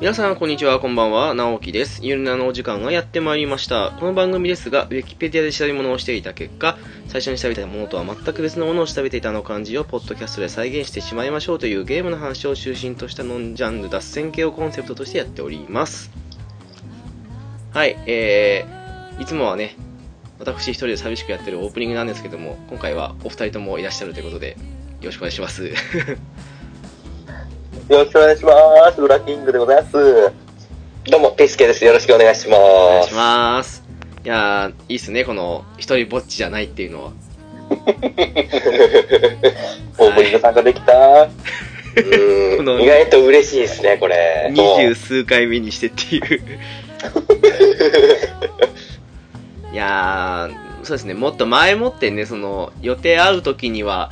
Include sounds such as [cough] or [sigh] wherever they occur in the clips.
皆さん、こんにちは、こんばんは、直樹です。ゆるなのお時間がやってまいりました。この番組ですが、ウィキペディアで調べ物をしていた結果、最初に調べたものとは全く別のものを調べていたの漢字をポッドキャストで再現してしまいましょうというゲームの話を中心としたノンジャンル脱線系をコンセプトとしてやっております。はい、えー、いつもはね、私一人で寂しくやってるオープニングなんですけども、今回はお二人ともいらっしゃるということで、よろしくお願いします。よろしくお願いします。ブラキングでございます。どうも、ピースケです。よろしくお願いします。お願いします。いやー、いいっすね、この、一人ぼっちじゃないっていうのは。オープニング参加できた。こうのん。意外と嬉しいですね、これ。二十数回目にしてっていう。[laughs] いやー、そうですね、もっと前もってね、その、予定会う時には、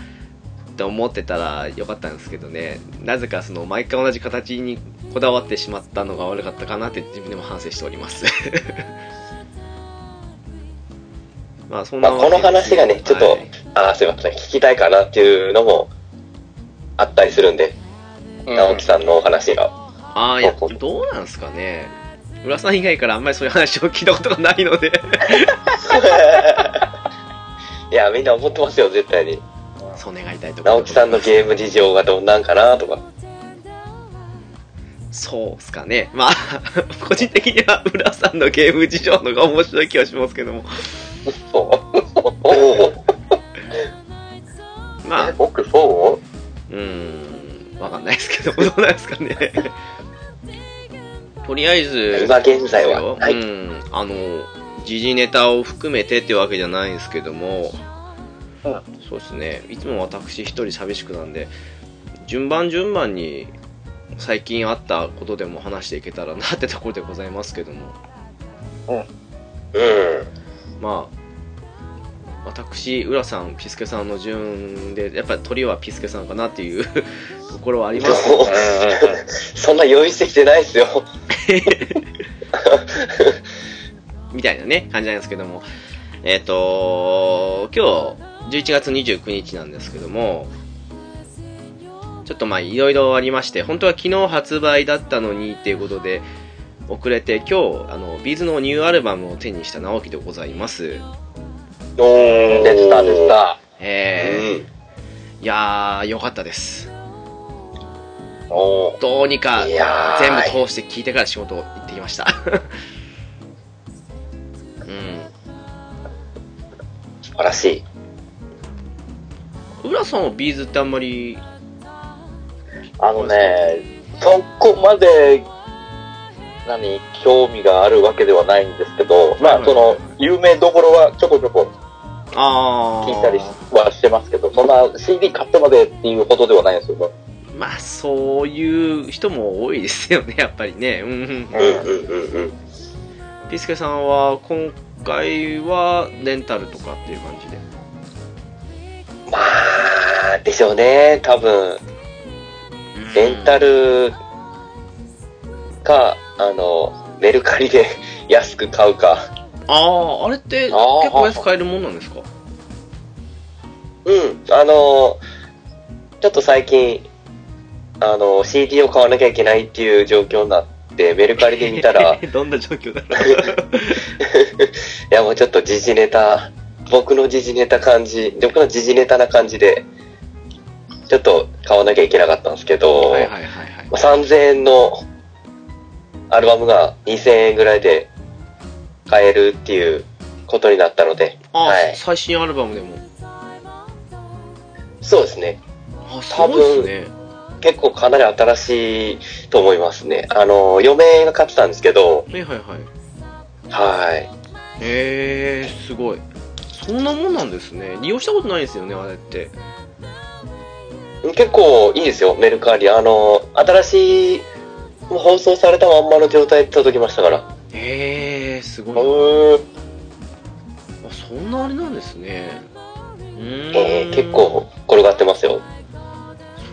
って思ってたらよかったんですけどね、なぜかその、毎回同じ形にこだわってしまったのが悪かったかなって自分でも反省しております。[laughs] まあ、そんなまあ、この話がね、ちょっと、はいあーすいません、聞きたいかなっていうのもあったりするんで、直樹さんのお話が。ああ、いや、どうなんすかね。浦さん以外からあんまりそういう話を聞いたことがないので。[laughs] いや、みんな思ってますよ、絶対に。そう願いたいと直樹さんのゲーム事情がどんなんかなとか。そうっすかね。まあ、[laughs] 個人的には浦さんのゲーム事情のが面白い気がしますけども。そう。おまあえ、僕そう？ーん、わかんないですけど、どうなんですかね。[laughs] とりあえず、今現在ははいうん、あの、時事ネタを含めてってわけじゃないんですけども、うんそうですね、いつも私一人寂しくなんで、順番順番に最近あったことでも話していけたらなってところでございますけども、うん。まあ、私、浦さん、ピスケさんの順で、やっぱり鳥はピスケさんかなっていう [laughs] ところはありますそんな用意してきてないですよ。[laughs] みたいなね、感じなんですけども。えっ、と、今日、11月29日なんですけども、ちょっとまあ、いろいろありまして、本当は昨日発売だったのにっていうことで、遅れて今日、あの、ビーズのニューアルバムを手にした直樹でございます。おー。でした、でした。えー、いやー、よかったです。どうにかいやー全部通して聞いてから仕事行ってきました。うん。素晴らしい。浦さんはビーズってあんまり、あのね、そこまで、何、興味があるわけではないんですけど、まはいあ、その、有名どころはちょこちょこ聞いたりはしてますけど、そんな CD 買ってまでっていうほどではないんですよね。まあ、そういう人も多いですよね、[laughs] やっぱりね。うんうん。うんうんうんうん。ピスケさんは、今回はレンタルとかっていう感じで。まあ、でしょうね、多分。レンタルか、あの、メルカリで [laughs] 安く買うか。ああ、あれって結構安く買えるもんなんですか？うん、あの、ちょっと最近、あの、CD を買わなきゃいけないっていう状況になって、メルカリで見たら、[laughs] いどんな状況だろう。[laughs] やもうちょっと時事ネタ、僕の時事ネタ感じ、僕の時事ネタな感じで、ちょっと買わなきゃいけなかったんですけど、はいはいはいはい。まあ3000円のアルバムが2000円ぐらいで買えるっていうことになったので、あ、はい最新アルバムでも。そうですね。あ、すごいですね。結構かなり新しいと思いますね。あの、嫁が買ってたんですけど、はいはいはい。はい。へえー、すごい。そんなもんなんですね。利用したことないですよね、あれって。結構いいですよ、メルカリ。あの、新しい、放送されたまんまの状態で届きましたから。へえー、すごい。うーん。あ、そんなあれなんですね。うーん。えー、結構転がってますよ。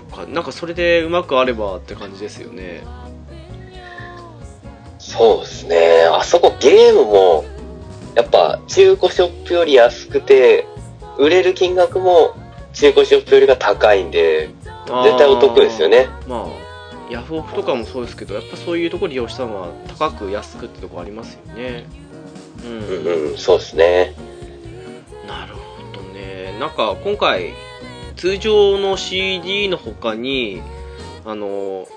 そっか。なんかそれでうまくあればって感じですよね。そうですね。あそこゲームも、やっぱ中古ショップより安くて、売れる金額も中古ショップよりが高いんで、絶対お得ですよね。まあ、ヤフオクとかもそうですけどやっぱそういうところ利用したのは高く安くってとこありますよね。うん、うんうん、そうですね。なるほどね。なんか今回通常の CD の他にあの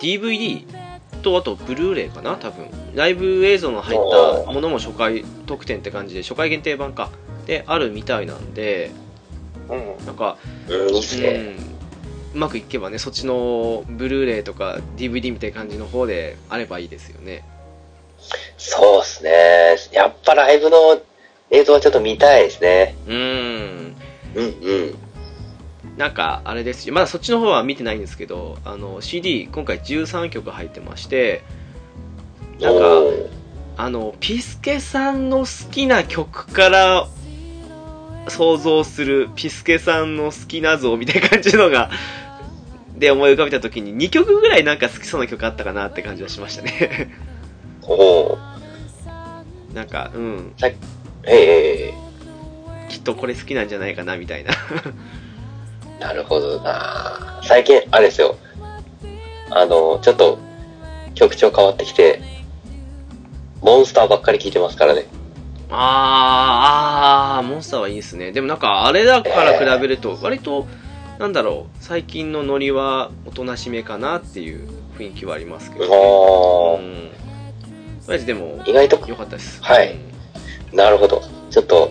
DVD とあとブルーレイかな？多分ライブ映像の入ったものも初回特典って感じで初回限定版かであるみたいなんでうん。なんかうん、いいっすね。うんうまくいけばねそっちのブルーレイとか DVD みたいな感じの方であればいいですよねそうですね。やっぱライブの映像はちょっと見たいですね。うーんうんうん。なんかあれですよまだそっちの方は見てないんですけどあの CD 今回13曲入ってましてなんかあのピスケさんの好きな曲から想像するピスケさんの好きな像みたいな感じのがで思い浮かべた時に2曲ぐらいなんか好きそうな曲あったかなって感じはしましたね。おー。なんかうん。ええきっとこれ好きなんじゃないかなみたいななるほどな。最近、あれですよ。あの、ちょっと、曲調変わってきて、モンスターばっかり聴いてますからね。あーあーモンスターはいいですね。でもなんかあれだから比べると割となんだろう最近のノリはおとなしめかなっていう雰囲気はありますけど、ね、あうん。とりあえずでもー意外と、良かったです。はい。うん。なるほど。ちょっと、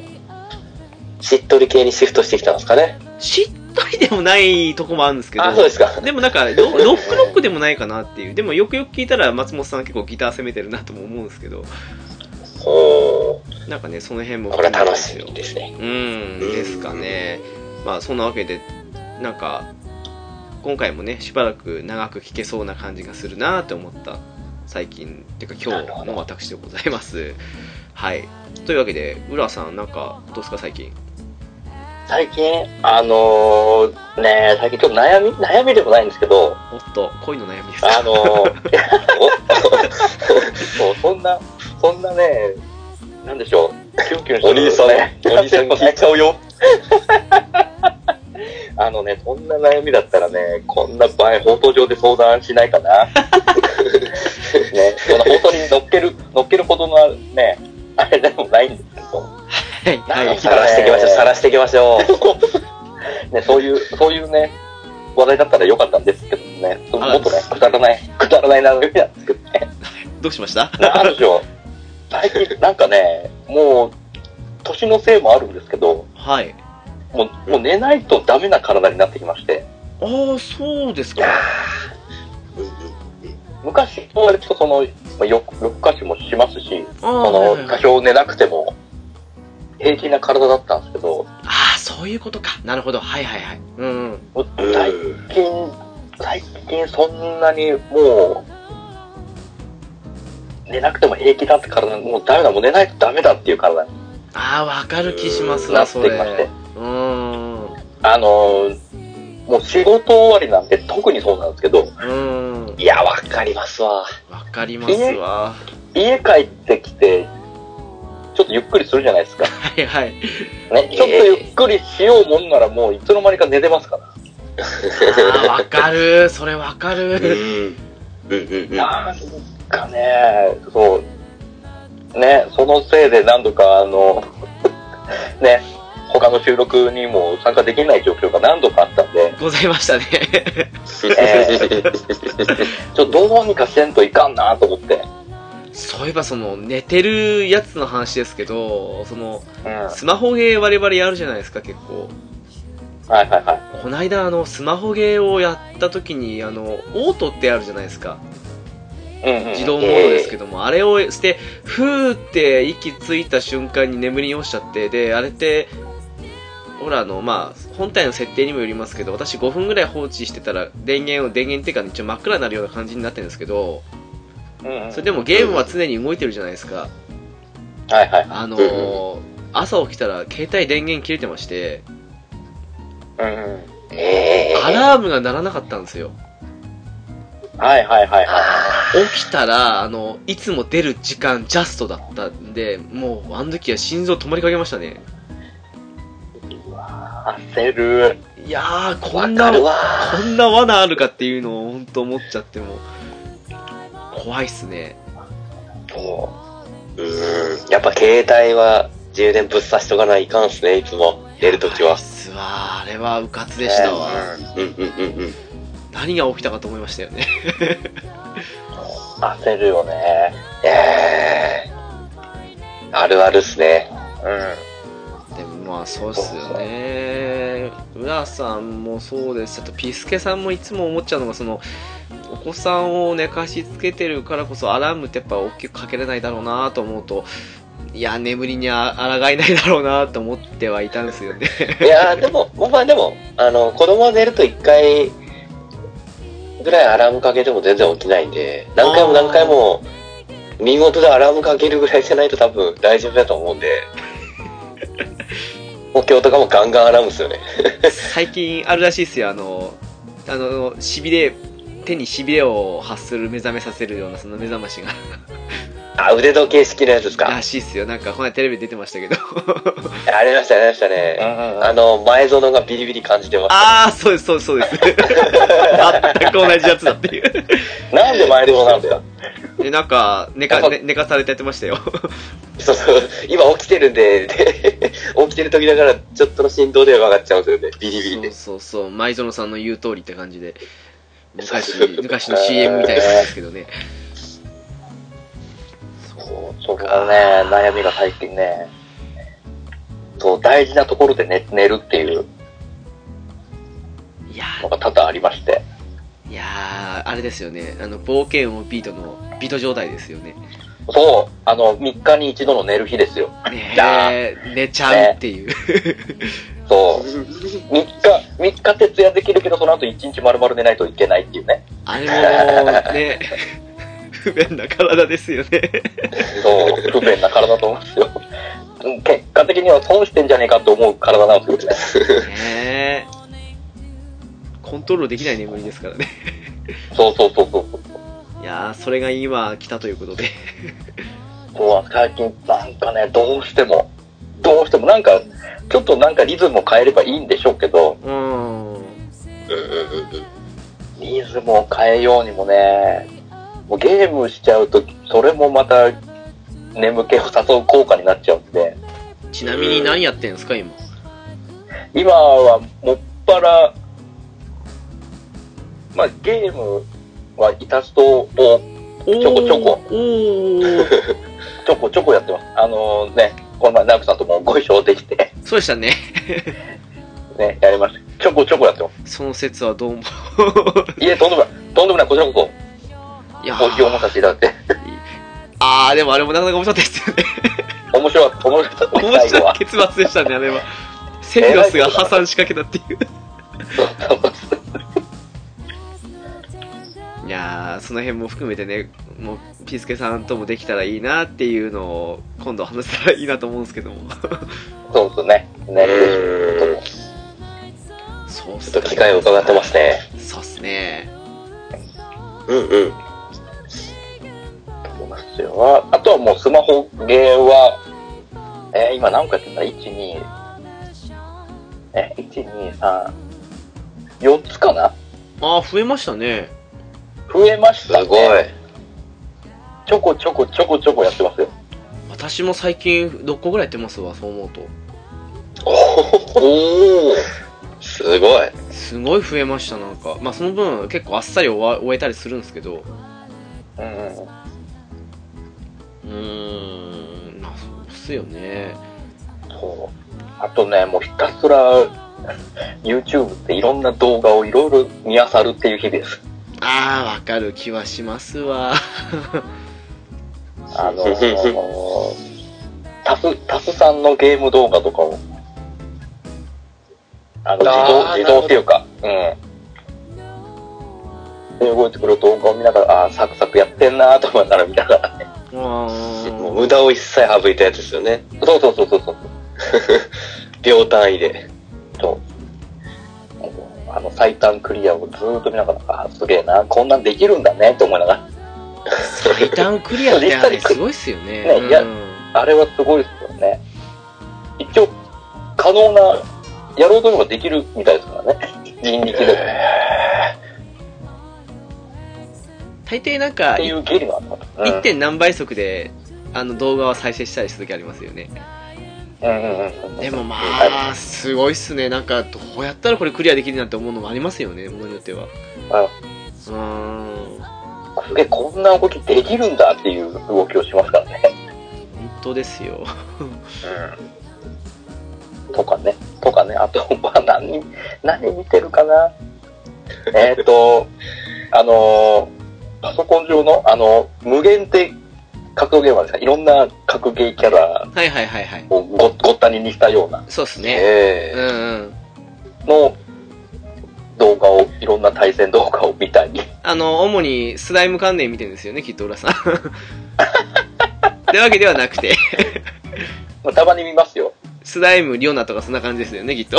しっとり系にシフトしてきたんですかね。しっとりでもないとこもあるんですけどあ、そうですか。でもなんかロロックロックでもないかなっていう。でもよくよく聞いたら松本さん結構ギター攻めてるなとも思うんですけど。なんかねその辺もこれは楽しみですね。うんですかね。まあそんなわけでなんか今回もねしばらく長く聴けそうな感じがするなって思った最近っていうか今日の私でございます。はい。というわけで浦さんなんかどうですか最近？最近、あのー、ね最近ちょっと悩み、悩みでもないんですけど、おっと恋の悩みですかあのー、[laughs] もうそんな、そんなね、なんでしょう、キュンキュンしてお兄さん、お兄さん聞いちゃうよ。[laughs] あのね、そんな悩みだったらね、こんな場合、放送上で相談しないかな。[laughs] ね、その放送に乗っける、乗っけるほどのね、あれでもないんですけど、はいはいなんかさらしていきましょう、さらしていきましょう。ね、そういう、そういうね、話題だったらよかったんですけどね、もっとね、くだらない、くだらない悩みなんですけどね。どうしましたなんでしょう。最近、なんかね、もう、年のせいもあるんですけど、はいもう、もう寝ないとダメな体になってきまして、ああそうですか昔、割とその、まあ、夜夜更かしもしますし、その、多少寝なくても、平気な体だったんですけど、ああそういうことか。なるほど。はいはいはい。うん最近、最近そんなにもう、寝なくても平気だって体、もうダメだ、もう寝ないとダメだっていう体にああわかる気しますなってきまして。うーん。あのーもう仕事終わりなんて特にそうなんですけど、うーん。いや、わかりますわ。わかりますわ。家帰ってきて、ちょっとゆっくりするじゃないですか。はいはい。ね、ちょっとゆっくりしようもんならもういつの間にか寝てますから。わかる。それわかうるん。うん。うん。うん。なん。かね、そう、ね、そのせいで何度かあの、ね、他の収録にも参加できない状況が何度かあったん。で、ございましたねえちょっとどうにかせん。といかん。なと思って。そういえばその寝てるやつの話ですけどそのうん。はいスマホゲー我々やるじゃないですか結構はいはい。こないだあのスマホゲーをやった時にあのオートってあるじゃないですかうんうん、自動モードですけども、あれをしてふーって息ついた瞬間に眠りに落ちちゃってであれってほらあのまあ本体の設定にもよりますけど私5分ぐらい放置してたら電源を電源っていうか一応真っ暗になるような感じになってるんですけどうんうんそれでもゲームは常に動いてるじゃないですかはいはい。あのー朝起きたら携帯電源切れてましてうんうん。ええアラームが鳴らなかったんですよはいはいはいは起きたらあのいつも出る時間ジャストだったんでもうあの時は心臓止まりかけましたねい。うわ焦る。いやー、こわんな。こんな罠あるかっていうのを本当思っちゃっても、怖いっすね。そう。うん。やっぱ携帯は充電ぶっ刺しとかないかんっすね、いつも。寝るときは。すわあれはうかつでしたわ。うんうんうんうん。何が起きたかと思いましたよね。焦るよね。ええあるあるっすね。うん。まあそうっすよね。浦さんもそうです。あとピスケさんもいつも思っちゃうのが、その、お子さんを寝かしつけてるからこそアラームってやっぱ大きくかけれないだろうなと思うと、いや、眠りにあ抗えないだろうなと思ってはいたんですよね。いやーでも、まあでも、あの、子供が寝ると一回ぐらいアラームかけても全然起きないんで、何回も何回も、見事でアラームかけるぐらいじゃないと多分大丈夫だと思うんで、[laughs] 東京とかもガンガン洗うんですよね。最近あるらしいですよ、あの、あの、しびれ、手にしびれを発する目覚めさせるようなその目覚ましがあ、腕時計式のやつですか？らしいっすよ。なんか、この間テレビで出てましたけど。[laughs] ありました、ありましたうんね。あの、前園がビリビリ感じてました。ああ、そうです、そうです、そうです。全く同じやつだっていう。なんで前園なんだよ。で、なんか、寝か、ね、寝かされてやってましたよ。そうそう、今起きてるんで、で [laughs] 起きてる時だから、ちょっとの振動で分かっちゃうんですよね。ビリビリそうで。そうそう、舞園さんの言う通りって感じで。昔、昔の CM みたいなんですけどね。そう、そこがね、悩みが最近ね、そう、大事なところで寝寝るっていういやのが多々ありまして。ー、いやー、あれですよね。あの、冒険王ビートの、ビート状態ですよね。そう、あの、3日に一度の寝る日ですよ。ねえ、寝ちゃうっていう。そう。3日、3日徹夜できるけど、その後1日丸々寝ないといけないっていうね。あれも、ね、不便な体ですよね。そう、不便な体だと思うんですよ。うん結果的には損してんじゃねえかと思う体なんですけどね。コントロールできない眠りですからね。そうそうそうそう。いやー、それが今来たということで。そう、最近なんかね、どうしても、どうしてもなんか、ちょっとなんかリズムを変えればいいんでしょうけど、うん。リズムを変えようにもね、もうゲームしちゃうと、それもまた眠気を誘う効果になっちゃうんで、ちなみに何やってんすか、今？今はもっぱら、まあゲームはイタストをちょこちょこ。[laughs] ちょこちょこやってます。あのね、この前ナクさんともご一緒できて、そうでしたね。ね、やりました。ちょこちょこやってます。その説はどうも。いえ、とんでもない。とんでもない。こちらこいやそ、コーヒーを持たせていただいて。[laughs] あー、でもあれもなかなか面白かったですよね。面白かった。面白かった。面。白い結末でしたね、あれは。セフィロスが破産しかけたっていう。いやー、その辺も含めてね、もう、ピースケさんともできたらいいなっていうのを、今度話せたらいいなと思うんですけども。そうですね。ね。うんそうっすちょっと機会を伺ってますね。そうっすね。うんうん。ますよ。あとはもうスマホゲーは、えー今何個やってんだ ?1、2、え、1、2、3、4つかな？あー、増えましたね。増えましたね。すごい。ちょこちょこちょこちょこやってますよ。私も最近6個ぐらいやってますわ、そう思うと。おおすごい。すごい増えました、なんか。まあ、その分、結構あっさり終わ終えたりするんですけど。うんうん。うーん、まあ、そうっすよね。そう。あとね、もうひたすら、YouTube っていろんな動画をいろいろ見漁るっていう日です。あー、わかる気はしますわ。[laughs] あのー、タス、タスさんのゲーム動画とかを、あの、自あ動、ー自動っていうか、うん。で、動いてくる動画を見ながら、あーサクサクやってんなーと思いながら見ながらね。あもうー無駄を一切省いたやつですよね。そうそうそうそうそう。秒単位で。そう。あの、最短クリアをずーっと見ながら、すげえな、こんなんできるんだねって思いながら。最短クリアってあれすごいっすよね。ねいやうんあれはすごいですよね。一応、可能な、やろうと思えばできるみたいですからね。人力で大抵なんかっていうゲリもあった。うん 1. 点何倍速であの動画は再生したりする時ありますよねうんうんうん。でもまはあすごいっすねなんかどうやったらこれクリアできるなんて思うのもありますよねものによってはうーんこれこんな動きできるんだっていう動きをしますからね。本当ですようん。とかね。とかね。あと、[laughs] まあ、何、何見てるかな。えっ、と、あのーパソコン上の、あの、無限って格闘ゲームなんですかい？ろんな格ゲーキャラはいはいはいはいをごごったににしたようなそうっすねえうんうんの動画を、いろんな対戦動画を見たり。あの主にスライム関連見てるんですよねきっと浦さん [laughs] ってわけではなくて [laughs] まあ、たまに見ますよ。スライムリオナとかそんな感じですよねきっと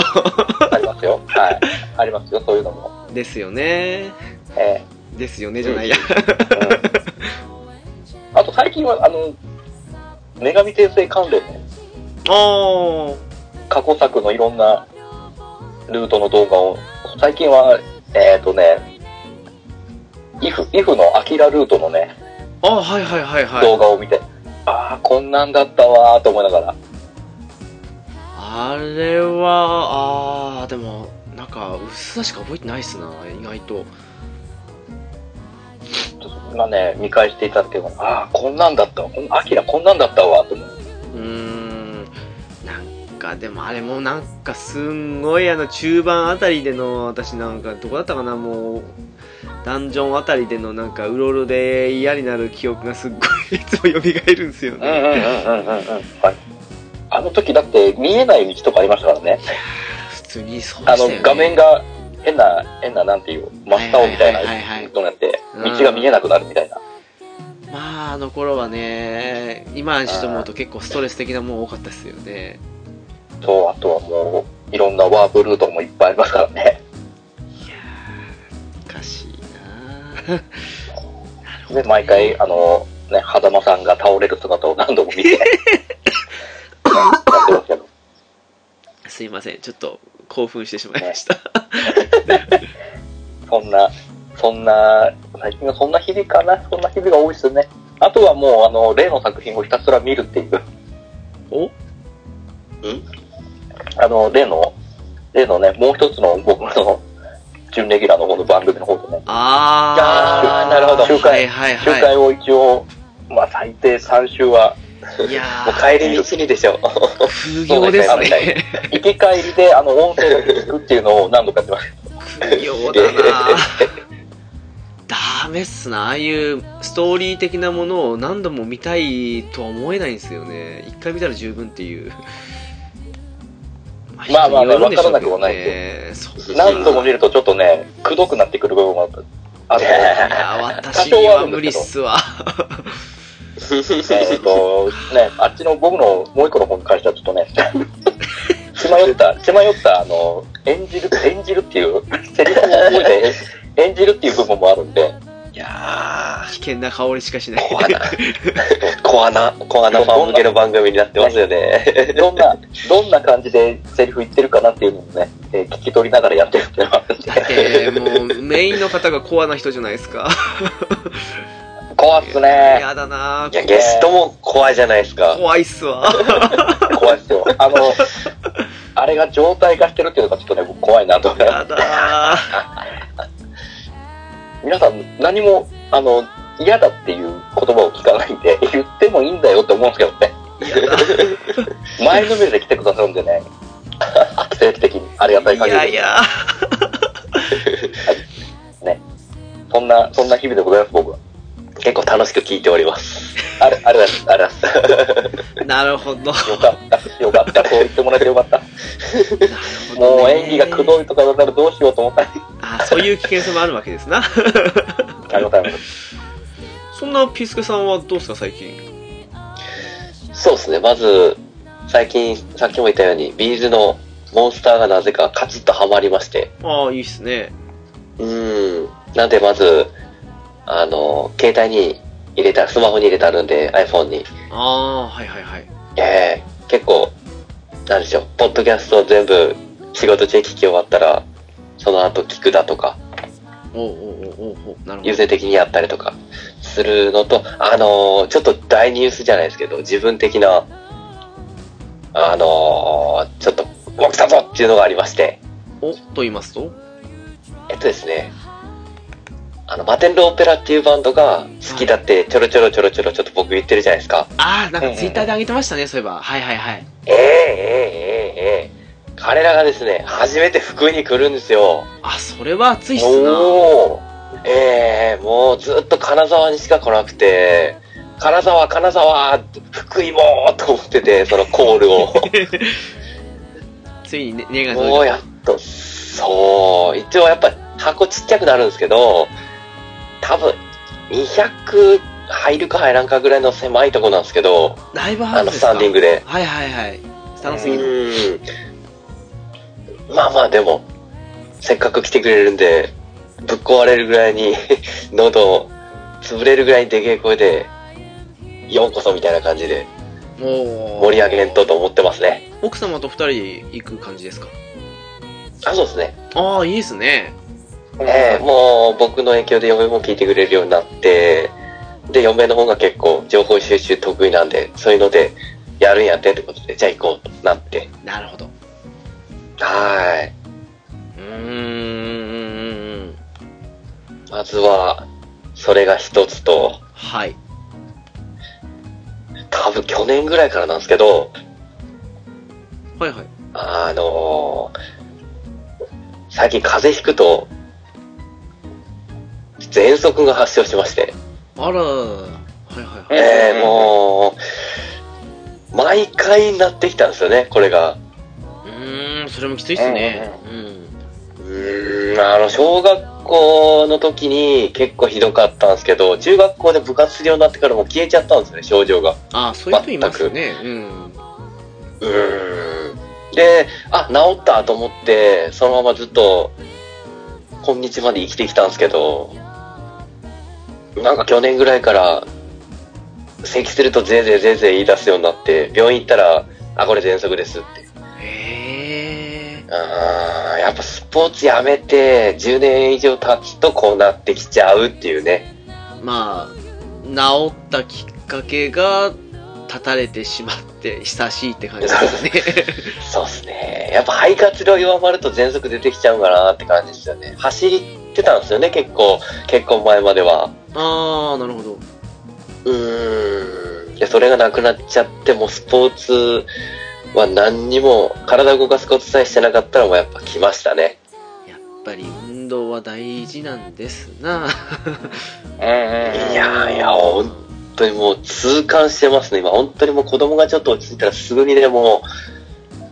ありますよ。はい。ありますよ、そういうのも。ですよねえですよねじゃないや。あと最近は、あの、女神転生関連のああ過去作のいろんなルートの動画を、最近は、えっ、とね、イフ、イフのアキラルートのね、あはいはいはいはい。動画を見て、ああ、こんなんだったわーと思いながら、あれは、あー、でも、なんか、うっすらしか覚えてないっすな、意外と。ちょっと今ね、見返していただければ、ああ、こんなんだったわ、こんアキラこんなんだったわ、と思う。うーん、なんか、でもあれもなんか、すんごい、あの、中盤あたりでの、私なんか、どこだったかな、もう、ダンジョンあたりでの、なんか、うろうろで嫌になる記憶がすっごい、いつも蘇るんですよね。うんうんうんうん。はい。あの時だって見えない道とかありましたからね。普通にそうであのしたよね。画面が変な、変ななんていう、真っ青みたいなはいはいはいはいのになって、うん道が見えなくなるみたいな。まあ、あの頃はね、今にして思うと結構ストレス的なもん多かったですよね。そう、あとはもう、いろんなワープルートもいっぱいありますからね。いやー、おかしいななるほどで、毎回、あの、ね、狭間さんが倒れる姿を何度も見て、[laughs] すいません、ちょっと興奮してしまいました。[laughs] そんな、そんな、最近はそんな日々かな？そんな日々が多いですね。あとはもう、あの、例の作品をひたすら見るっていう。お？あの、例の、例のね、もう一つの僕の準レギュラーの方の番組の方でね、あー、あーなるほど週はい間、はいは週間を一応、まあ最低3週は、い。いやもう帰り道にでしょ。ー、風行ですね。行き帰りであの音声を聞くっていうのを何度かやってま行だなダメっすな。ああいうストーリー的なものを何度も見たいとは思えないんですよね。一回見たら十分っていう。まあまあねわからなくもないね。そう何度も見るとちょっとね、くどくなってくる部分もある。いや、私には無理っすわ。[laughs] えっと、ね、あっちの僕のもう一個の方に関してはちょっとね、血迷った、血迷った、あの、演じる、演じるっていう、セリフを覚えて [laughs] 演じるっていう部分もあるんで、いや危険な香りしかしない。ー、コアな、[laughs] コアな、コアなファン向けの番組になってますよね。[laughs] どんな、どんな感じでセリフ言ってるかなっていうのをね、えー聞き取りながらやってるっていうのがあるんだっで、て、もう、メインの方がコアな人じゃないですか。怖っすね。やだなぁいや、ゲストも怖いじゃないですか。怖いっすわ。怖いっすよ。あの、あれが状態化してるっていうのがちょっとね、僕怖いなと思いますやだ [laughs] 皆さん何も、あの、嫌だっていう言葉を聞かないんで、[laughs] 言ってもいいんだよって思うんですけどね。前のめりで来てくださるんでね。[laughs] 定期的にありがたいい限りで。やいや。ね。そんな、そんな日々でございます、僕は。結構楽しく聞いております。あれ、あれだ、あれだ。なるほど。よかった、よかった、そう言ってもらえてよかった。もう演技がくどいとかだったらどうしようと思ったら、あ、そういう危険性もあるわけですな。ありがとうございます。そんなピースケさんはどうですか、最近？そうですね、まず、最近、さっきも言ったように、ビーズのモンスターがなぜかカチッとハマりまして。ああ、いいっすね。うーん。なんで、まず、あの、携帯に入れた、スマホに入れてあるんで、iPhone に。ああ、はいはいはい。ええ結構、なんでしょう、ポッドキャスト全部仕事中聞き終わったら、その後聞くだとか、おうおうおうおなるほ優ど。先的にやったりとかするのと、あのーちょっと大ニュースじゃないですけど、自分的な、あのーちょっと、もう来たぞっていうのがありまして、おと言いますと？えっとですね、あの、マテンロオペラっていうバンドが好きだってちょろちょろちょろちょろちょっと僕言ってるじゃないですか。ああ、なんかツイッターで上げてましたね、そういえば。はいはいはい。ええええええ彼らがですね、初めて福井に来るんですよ。あ、それは熱いっすな。おええー、もうずっと金沢にしか来なくて、金沢、金沢、福井もと思ってて、そのコールを。ついに根が届いた。もうやっと、そう、一応やっぱ箱ちっちゃくなるんですけど、多分、200入るか入らんかぐらいの狭いとこなんですけど、た。ライブハあの、スウスですか？タンディングで。はいはいはい。スタンドすぎる。うん。まあまあでも、せっかく来てくれるんで、ぶっ壊れるぐらいに、[laughs] 喉、潰れるぐらいにでけえ声で、ようこそみたいな感じで盛り上げんとと思ってますね。奥様と二人行く感じですか？あ、そうですね。ああ、いいですね。ええもう僕の影響で嫁も聞いてくれるようになって、で、嫁の方が結構情報収集得意なんで、そういうので、やるんやってってことで、じゃあ行こうとなって。なるほど。はーい。うーん。まずは、それが一つと、はい。多分去年ぐらいからなんですけど、はいはい。あのー最近風邪ひくと、喘息が発症しまして、あら、はいはいはい。ええもう、毎回なってきたんですよね、これが。うーん、それもきついっすね。うん。うーん、あの、小学校の時に結構ひどかったんですけど、中学校で部活するようになってからもう消えちゃったんですよね、症状が。ああ、そういう人いますよね。うん。うーん。で、あ、治ったと思って、そのままずっと、今日まで生きてきたんですけど、なんか去年ぐらいから、咳するとぜいぜいぜいぜい言い出すようになって、病院行ったら、あ、これ喘息ですって。へえ。あーやっぱスポーツやめて10年以上経つとこうなってきちゃうっていうね。まあ、治ったきっかけが、立たれてしまって、久しいって感じですね。[laughs] そうっすね。やっぱ肺活量弱まると喘息出てきちゃうかなって感じですよね。走ってたんですよね、結構。結婚前までは。ああ、なるほど。うーん。で、それがなくなっちゃって、もうスポーツは何にも、体動かすことさえしてなかったらもうやっぱ来ましたね。やっぱり運動は大事なんですな。うん。いやいや、本当にもう痛感してますね。今、本当にもう子供がちょっと落ち着いたらすぐにでも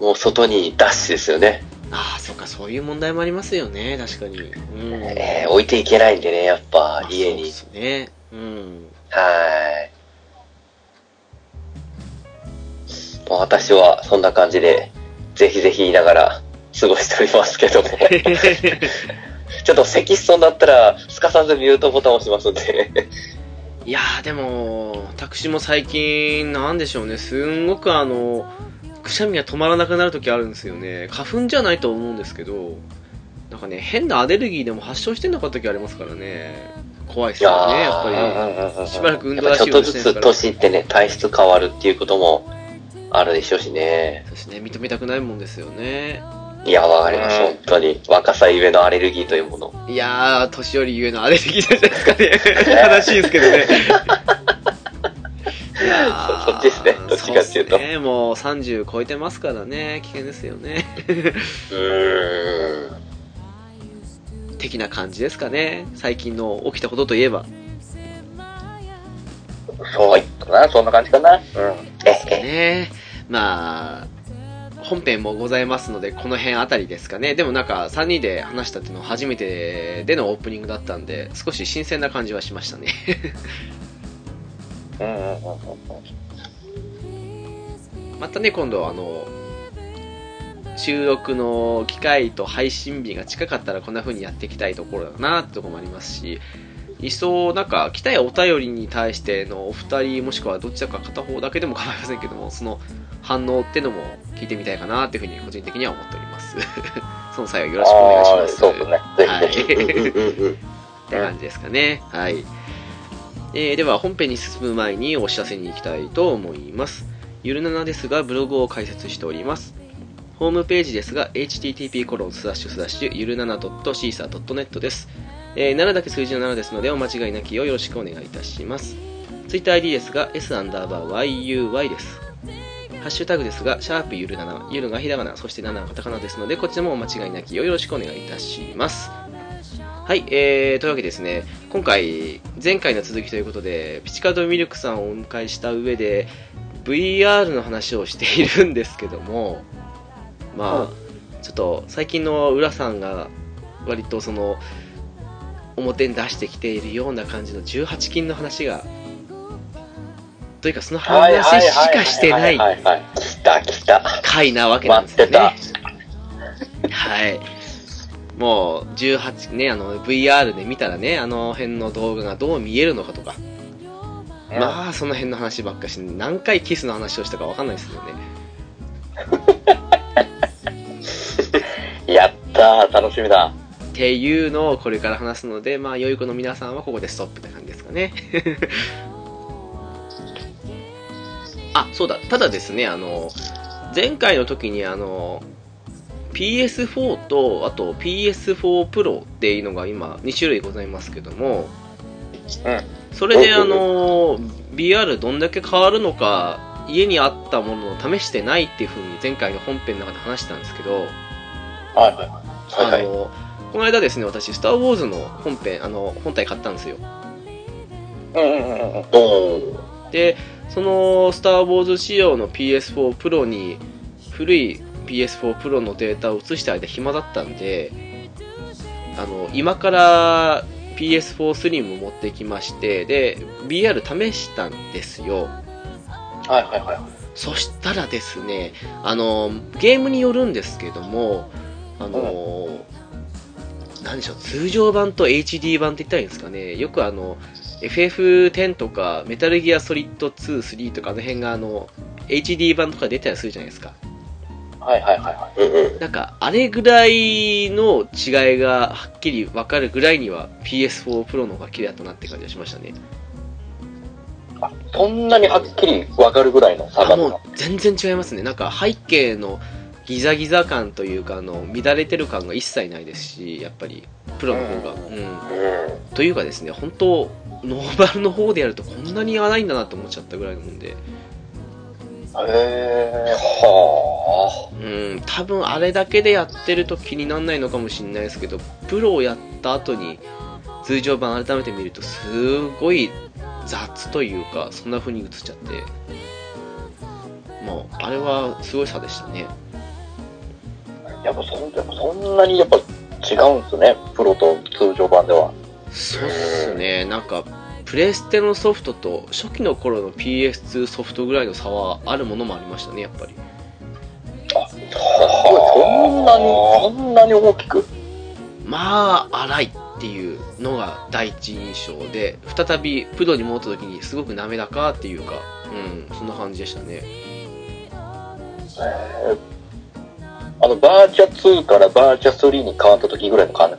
う、もう外にダッシュですよね。ああ、そっか、そういう問題もありますよね、確かに。うん。えー置いていけないんでね、やっぱまあ家に。そうですね。うん。はい。もう私はそんな感じで、ぜひぜひ言いながら過ごしておりますけども。[laughs] ちょっと咳しそうになったら、すかさずミュートボタンを押しますんで。いやーでも、私も最近、なんでしょうね、すんごくあの、くしゃみが止まらなくなる時あるんですよね。花粉じゃないと思うんですけど、なんかね、変なアレルギーでも発症してんのか時ありますからね。怖いですよね、やっぱり。うんしばらく運や動らしいちょっとずつ。年いってね、体質変わるっていうこともあるでしょうしね。そうですね、認めたくないもんですよね。いや、わかります、うん本当に。若さゆえのアレルギーというもの。いやー、年寄りゆえのアレルギーじゃないですかね。悲しいですけどね。いやーそそっちですねどっちかっていうとそっすね、もう30超えてますからね、危険ですよね。うーん。的な感じですかね。最近の起きたことといえば。そうかな、そんな感じかな。うん。ええ、ねまあ、本編もございますので、この辺あたりですかね。でもなんか、3人で話したっていうのは初めてでのオープニングだったんで、少し新鮮な感じはしましたね。またね、今度あの、収録の機会と配信日が近かったらこんな風にやっていきたいところだなってところもありますし、いっそなんか来たいお便りに対してのお二人もしくはどちらか片方だけでも構いませんけども、その反応ってのも聞いてみたいかなっていうふうに個人的には思っております。[laughs] その際はよろしくお願いします。そうですね。ぜひぜひ。はい。って感じですかね。はい。えー、では本編に進む前にお知らせに行きたいと思います。ゆるななですがブログを開設しております。ホームページですが http コロンスラッシュスラッシュゆるなな .caesar.net です。えー、7だけ数字の7ですのでお間違いなきようよろしくお願いいたします。TwitterID ですが s アンダーバー yuy です。ハッシュタグですが、シャープゆる7、ゆるがひらがな、そして7がカタカナですので、こちらもお間違いなきようよろしくお願いいたします。はい、えー、というわけでですね、今回、前回の続きということで、ピチカートミルクさんをお迎えした上で、VR の話をしているんですけども、まあ、ちょっと最近の浦さんが割とその、表に出してきているような感じの18金の話が、というかその話しかしてない。回なわけなんですよね。待はい。もう、18ね、あの、VR で見たらね、あの辺の動画がどう見えるのかとか、まあ、その辺の話ばっかし、何回キスの話をしたかわかんないですよね。[laughs] やったー、楽しみだ。っていうのをこれから話すので、まあ、良い子の皆さんはここでストップって感じですかね。[laughs] あ、そうだ。ただですね、あの、前回の時にあの、PS4 と、あと PS4 Pro っていうのが今2種類ございますけども、うんそれであの、VR どんだけ変わるのか、家にあったものを試してないっていう風に前回の本編の中で話したんですけど、はいはいはい。はいはいあの、この間ですね、私、スター・ウォーズの本編、あの、本体買ったんですよ。うんうんうんうん。で、その、スター・ウォーズ仕様の PS4 Pro に、古い PS4 Pro のデータを移して間暇だったんで、あの、今から PS4 スリム持ってきまして、で、VR 試したんですよ。はいはいはい。そしたらですね、あの、ゲームによるんですけども、あの、なんでしょう、通常版と HD 版って言ったらいいんですかね。よくあの、FF10 とか、メタルギアソリッド2、3とか、あの辺があの、HD 版とか出たりするじゃないですか。はいはいはいはい。なんか、あれぐらいの違いがはっきり分かるぐらいには PS4 Pro の方が綺麗だったなって感じがしましたね。あ、そんなにはっきりわかるぐらいの差があもう全然違いますね。なんか背景のギザギザ感というか、あの、乱れてる感が一切ないですし、やっぱり、プロの方が。うん。うん。というかですね、本当ノーバルの方でやるとこんなに荒いんだなと思っちゃったぐらいのもんで。へはうん、多分あれだけでやってると気にならないのかもしれないですけど、プロをやった後に通常版改めて見るとすごい雑というか、そんな風に映っちゃって、もう、あれはすごい差でしたね。ー。やっぱそんやっぱそんなにやっぱ違うんですね。プロと通常版では。そうっすね、なんか、プレステのソフトと初期の頃の PS2 ソフトぐらいの差はあるものもありましたね、やっぱり。そんなに、そんなに大きく？まあ、荒いっていうのが第一印象で、再びプロに戻った時にすごく滑らかっていうか、うん、そんな感じでしたね。あの、バーチャ2からバーチャ3に変わった時ぐらいの感じ。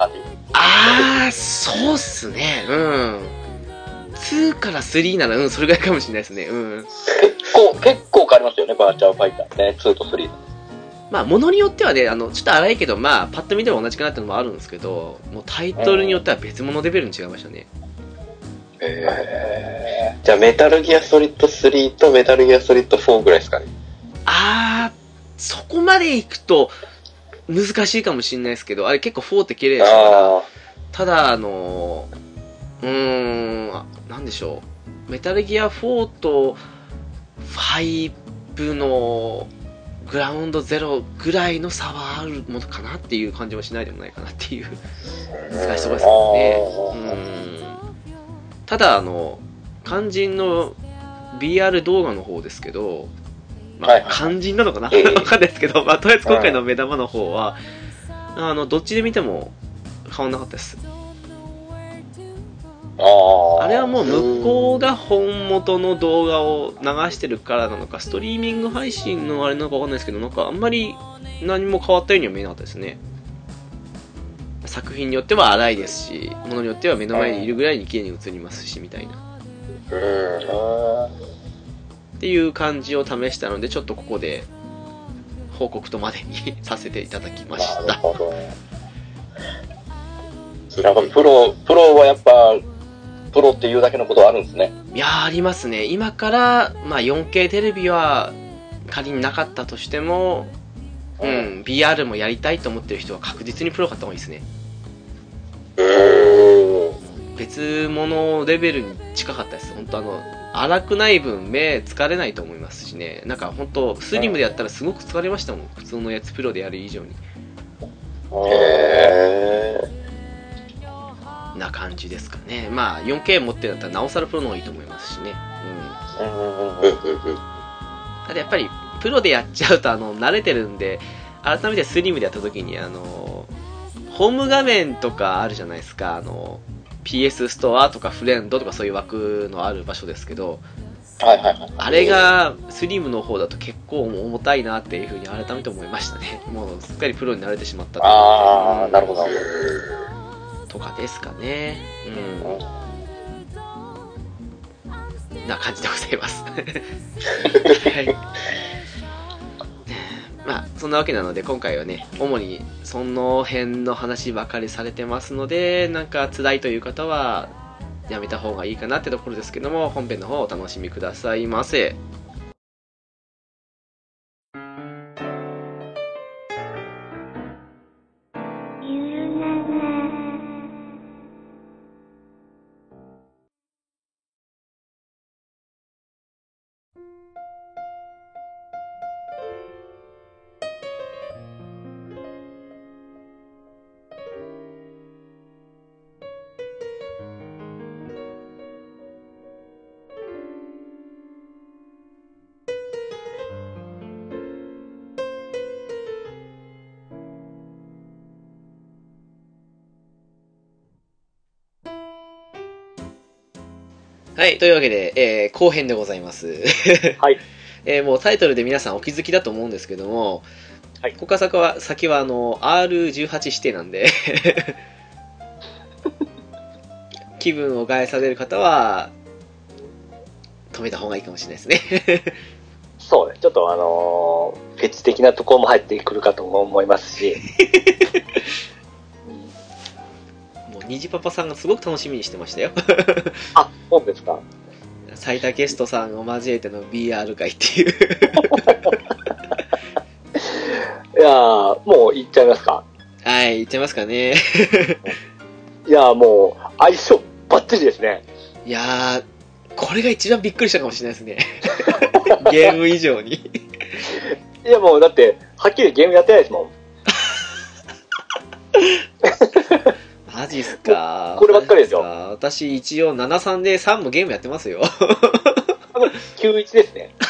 あー、そうっすね、うん。2から3なら、うん、それぐらいかもしれないですね、うん。結構、結構変わりますよね、バーチャーファイターね。2と3。まあ、ものによってはね、あの、ちょっと荒いけど、まあ、パッと見ても同じかなってのもあるんですけど、もうタイトルによっては別物レベルに違いましたね。えー。じゃあ、メタルギアソリッド3とメタルギアソリッド4ぐらいですかね。あー、そこまで行くと、難しいかもしれないですけど、あれ結構4って綺麗でしたから、あただ、あのー、うーん、あなんでしょう。メタルギア4と5のグラウンドゼロぐらいの差はあるものかなっていう感じもしないでもないかなっていう難しいところですね。うん。ただ、あの、肝心の BR 動画の方ですけど、まあはいはい、肝心なのかな？わええかんないですけど、まあ、とりあえず今回の目玉の方は、あの、どっちで見ても変わんなかったです。ああ。あれはもう向こうが本元の動画を流してるからなのか、ストリーミング配信のあれなのかわかんないですけど、なんかあんまり何も変わったようには見えなかったですね。作品によっては荒いですし、ものによっては目の前にいるぐらいに綺麗に映りますし、みたいな。ていう感じを試したので、ちょっとここで報告とまでに [laughs] させていただきましなるた。ほど。なんかプロ、プロはやっぱ、プロっていうだけのことはあるんですね。いやー、ありますね。今から、まあ 4K テレビは仮になかったとしても、うん、VR もやりたいと思ってる人は確実にプロ買った方がいいですね。別物レベルに近かったです。本当あの、荒くない分目疲れないと思いますしね。なんか本当スリムでやったらすごく疲れましたもん。普通のやつプロでやる以上に。へな感じですかね。まあ 4K 持ってるんだったらなおさらプロの方がいいと思いますしね。うん。うんうんうんうんうんうん。ただやっぱりプロでやっちゃうとあの慣れてるんで改めてスリムでやった時にあのホーム画面とかあるじゃないですかあの PS ストアとかフレンドとかそういう枠のある場所ですけどはいはいはい。あれがスリムの方だと結構重たいなっていうふうに改めて思いましたね [laughs] もうすっかりプロに慣れてしまったとああ、なるほどとかですかねほど。うんな感じでございます。[laughs] はい。まあ、そんなわけなので、今回はね、主にその辺の話ばかりされてますので、なんか辛いという方は、やめた方がいいかなってところですけども、本編の方をお楽しみくださいませ。はい、というわけで、えー後編でございます。[laughs] はい。えーもうタイトルで皆さんお気づきだと思うんですけども、はいここから先は、先はあの、R18 指定なんで、[laughs] 気分を害される方は、止めた方がいいかもしれないですね。そうね。ちょっとあのー、フェチ的なところも入ってくるかと思いますし。[laughs] 虹パパさんがすごく楽しみにしてましたよ。あ、そうですか。最多ゲストさんを交えての BR 会っていう。[laughs] いやー、もう言っちゃいますか。はい、言っちゃいますかね。いやー、もう、相性バッチリですね。いやー、これが一番びっくりしたかもしれないですね。[laughs] ゲーム以上に。いや、もうだって、はっきりゲームやってないですもん。マジっすか？こればっかりですよ私一応73で3もゲームやってますよ。91ですね。[laughs]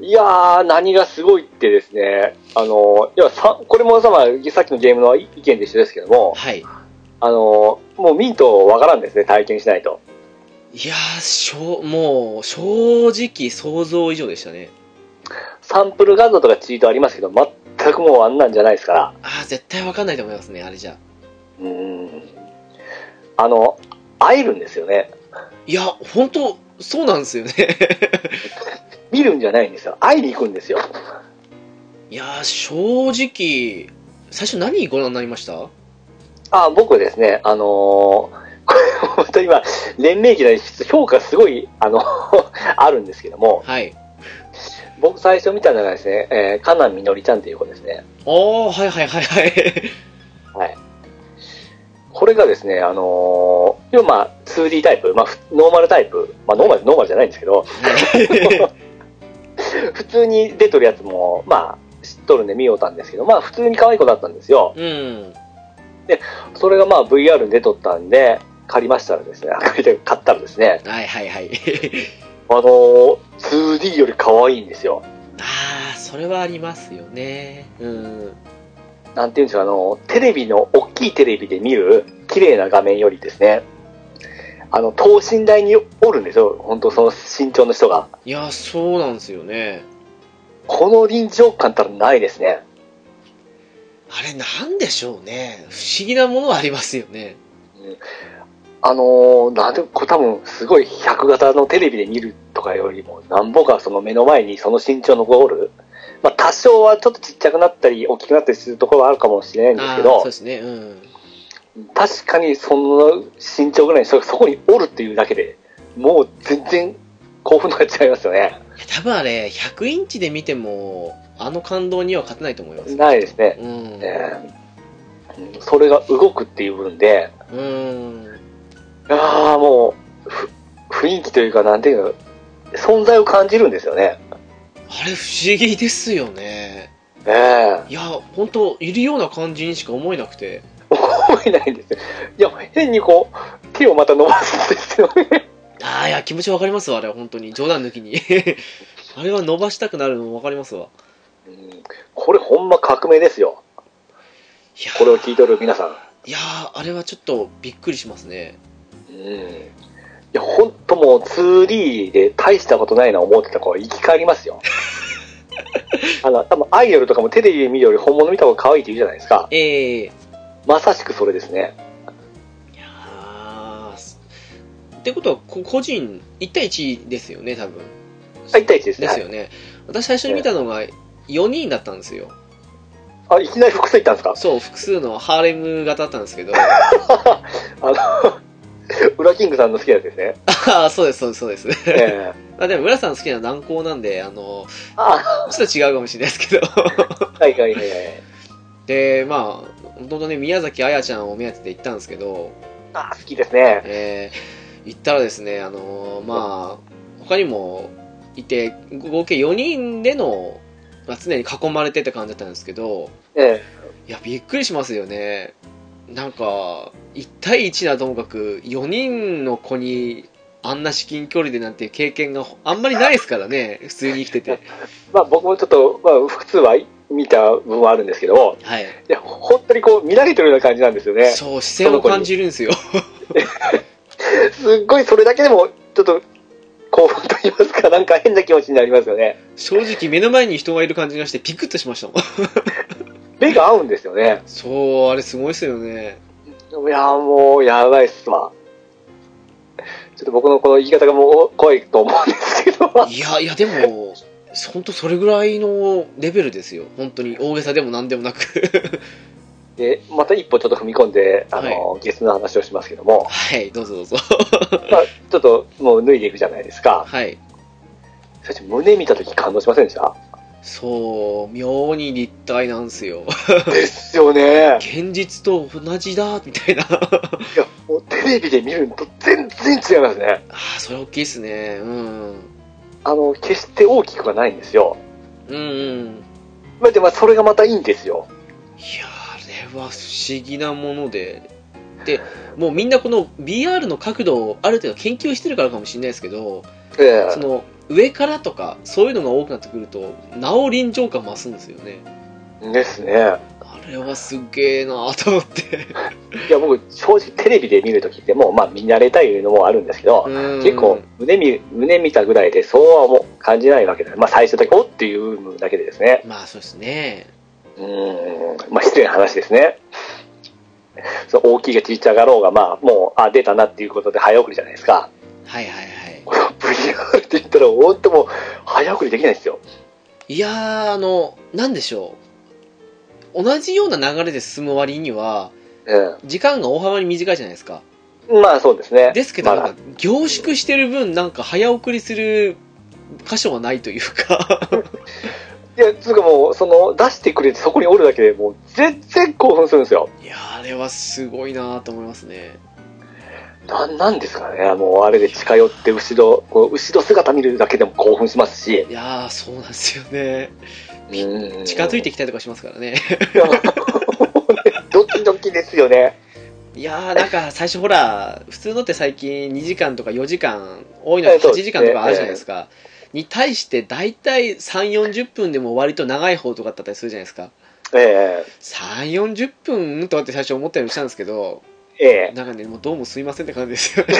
いやー、何がすごいってですね、あの、いや、さこれもさ、まあ、さっきのゲームの意見で一緒ですけども、はい。あの、もうミントわからんですね、体験しないと。いやー、しょう、もう、正直想像以上でしたね。サンプル画像とかチートありますけど、全くもうあんなんじゃないですから。あー、絶対わかんないと思いますね、あれじゃ。うーん。あの、会えるんですよね。いや、本当そうなんですよね。[laughs] 見るんじゃないんですよ。会いに行くんですよ。いやー、正直、最初何ご覧になりました？あ、僕ですね、あのーこれ [laughs] 本当に今、連盟期の評価すごい、あの、[laughs] あるんですけども、はい。僕最初見たのがですね、えー、カナミノリちゃんという子ですね。おー、はいはいはいはい。はい。これがですね、あのー、要はまあ、2D タイプ、まあ、ふノーマルタイプ、まあ、ノーマル、ノーマルじゃないんですけど、[laughs] 普通に出とるやつも、まあ、知っとるんで見ようたんですけど、まあ、普通に可愛い子だったんですよ。うん。それがまあ、VR に出とったんで、借りましたらですね、借りて買ったらですね、はいはいはい。あのー、2D より可愛いんですよ。あー、それはありますよね。うん。なんていうんですか、あの、テレビの、大きいテレビで見る綺麗な画面よりですね、あの、等身大におるんですよ。本当その身長の人が。いや、そうなんですよね。この臨場感たらないですね。あれなんでしょうね。不思議なものはありますよね。あのーなんで、これ多分、すごい100型のテレビで見るとかよりも、なんぼかその目の前にその身長のゴール、まあ多少はちょっとちっちゃくなったり、大きくなったりするところはあるかもしれないんですけどそうで、すね。うん。確かにその身長ぐらいにそそこにおるっていうだけで、もう全然興奮度が違いますよね。多分あれ、100インチで見ても、あの感動には勝てないと思います。ないですね。うん。えーうんそれが動くっていう分で、うん。ああ、もう、ふ雰囲気というか、なんていうの、存在を感じるんですよね。あれ不思議ですよね。ええいや、本当いるような感じにしか思えなくて。思えないんですよ。いや、変にこう、手をまた伸ばすんですよね。ああ、いや、気持ちわかりますわ、あれは本当に。冗談抜きに。あれは伸ばしたくなるのわかりますわ。うんこれほんま革命ですよ。これを聞いてる皆さん。いやーあれはちょっとびっくりしますね。うん。いや、ほんともう 2D で大したことないな思ってた子は生き返りますよ。[laughs] あの、多分アイドルとかもテレビで見るより本物見た方が可愛いって言うじゃないですか。ええまさしくそれですね。いやってことは、こ個人、1対1ですよね、多分。あ、1対1ですね。ですよね。私最初に見たのが4人だったんですよ。はい、あ、いきなり複数いったんですか？そう、複数のハーレム型だったんですけど。[laughs] あの、[laughs] ウラキングさんの好きなやつですね。ああ、そうです、そうです、そうです。ええ [laughs] あでも、浦さん好きな軟膏なんで、あの、あちょっと違うかもしれないですけど。はいはいはいはい。で、まあ、本当ね、宮崎彩ちゃんを目当てで行ったんですけど、あ、好きですね。えー、行ったらですね、あのまあ、他にもいて、合計4人での、まあ、常に囲まれてって感じだったんですけど、えいや、びっくりしますよね。なんか、1対1なともかく、4人の子に、あんな至近距離でなんて経験があんまりないですからね、普通に生きてて。え [laughs] まあ僕もちょっと、まあ複数は見た部分はあるんですけど、はい。いや、本当にこう見られてるような感じなんですよね。そう、視線を感じるんですよ。[laughs] すっごいそれだけでも、ちょっと、興奮と言いますか、なんか変な気持ちになりますよね。正直目の前に人がいる感じがしてピクッとしましたもん。目が合うんですよね。そう、あれすごいですよね。いや、もう、やばいっすわ。ちょっと僕のこの言い方がもう怖いと思うんですけど。いや、いや、でも、本当それぐらいのレベルですよ。本当に大げさでも何でもなく。で、また一歩ちょっと踏み込んで、あの、ゲスの話をしますけども、はい、どうぞどうぞ。まあ、ちょっともう脱いでいくじゃないですか。はい。最初胸見たとき感動しませんでした？そう、妙に立体なんすよ。ですよね。現実と同じだ、みたいな。あいや、もうテレビで見るのと全然違いますね。あ、それ大きいっすね。うん。あの、決して大きくはないんですよ。うんうん。まあ、でもそれがまたいいんですよ。いや、あれは不思議なもので。で、もうみんなこの BR の角度をある程度研究してるからかもしれないですけど、えその上からとかそういうのが多くなってくると、なお臨場感増すんですよね。えですね。あれはすげえなと思って。[laughs] いや、僕、正直テレビで見るときってもう、まあ、見慣れたいのもあるんですけど、うん結構、胸見、胸見たぐらいで、そうはもう感じないわけで、まあ、最初だけ、おっていうだけでですね。まあそうですね。うーん、まあ、失礼な話ですね。そう大きいがちっちゃがろうが、まあ、もう、あ、出たなっていうことで早送りじゃないですか。はいはいはい。VR って言ったら、本当もう、早送りできないですよ。いやー、あの、なんでしょう。同じような流れで進む割には、う時間が大幅に短いじゃないですか。ん。まあ、そうですね。ですけど、まあなんか凝縮してる分、なんか早送りする箇所はないというか。[laughs] いや、つうかもう、その、出してくれてそこにおるだけでもう、全然興奮するんですよ。いやー、あれはすごいなと思いますね。な、なんですかね。もう、あれで近寄って、後ろ、こう後ろ姿見るだけでも興奮しますし。いやー、そうなんですよね。うん近づいてきたりとかしますからね。[laughs] ドキドキですよね。いやー、なんか最初ほら、普通のって最近2時間とか4時間、多いので8ええそうですね時間とかあるじゃないですか。に対して大体3、40分でも割と長い方とかだったりするじゃないですか。え3、40分とかって最初思ったりもしたんですけど、ええなんかね、もうどうもすいませんって感じですよね。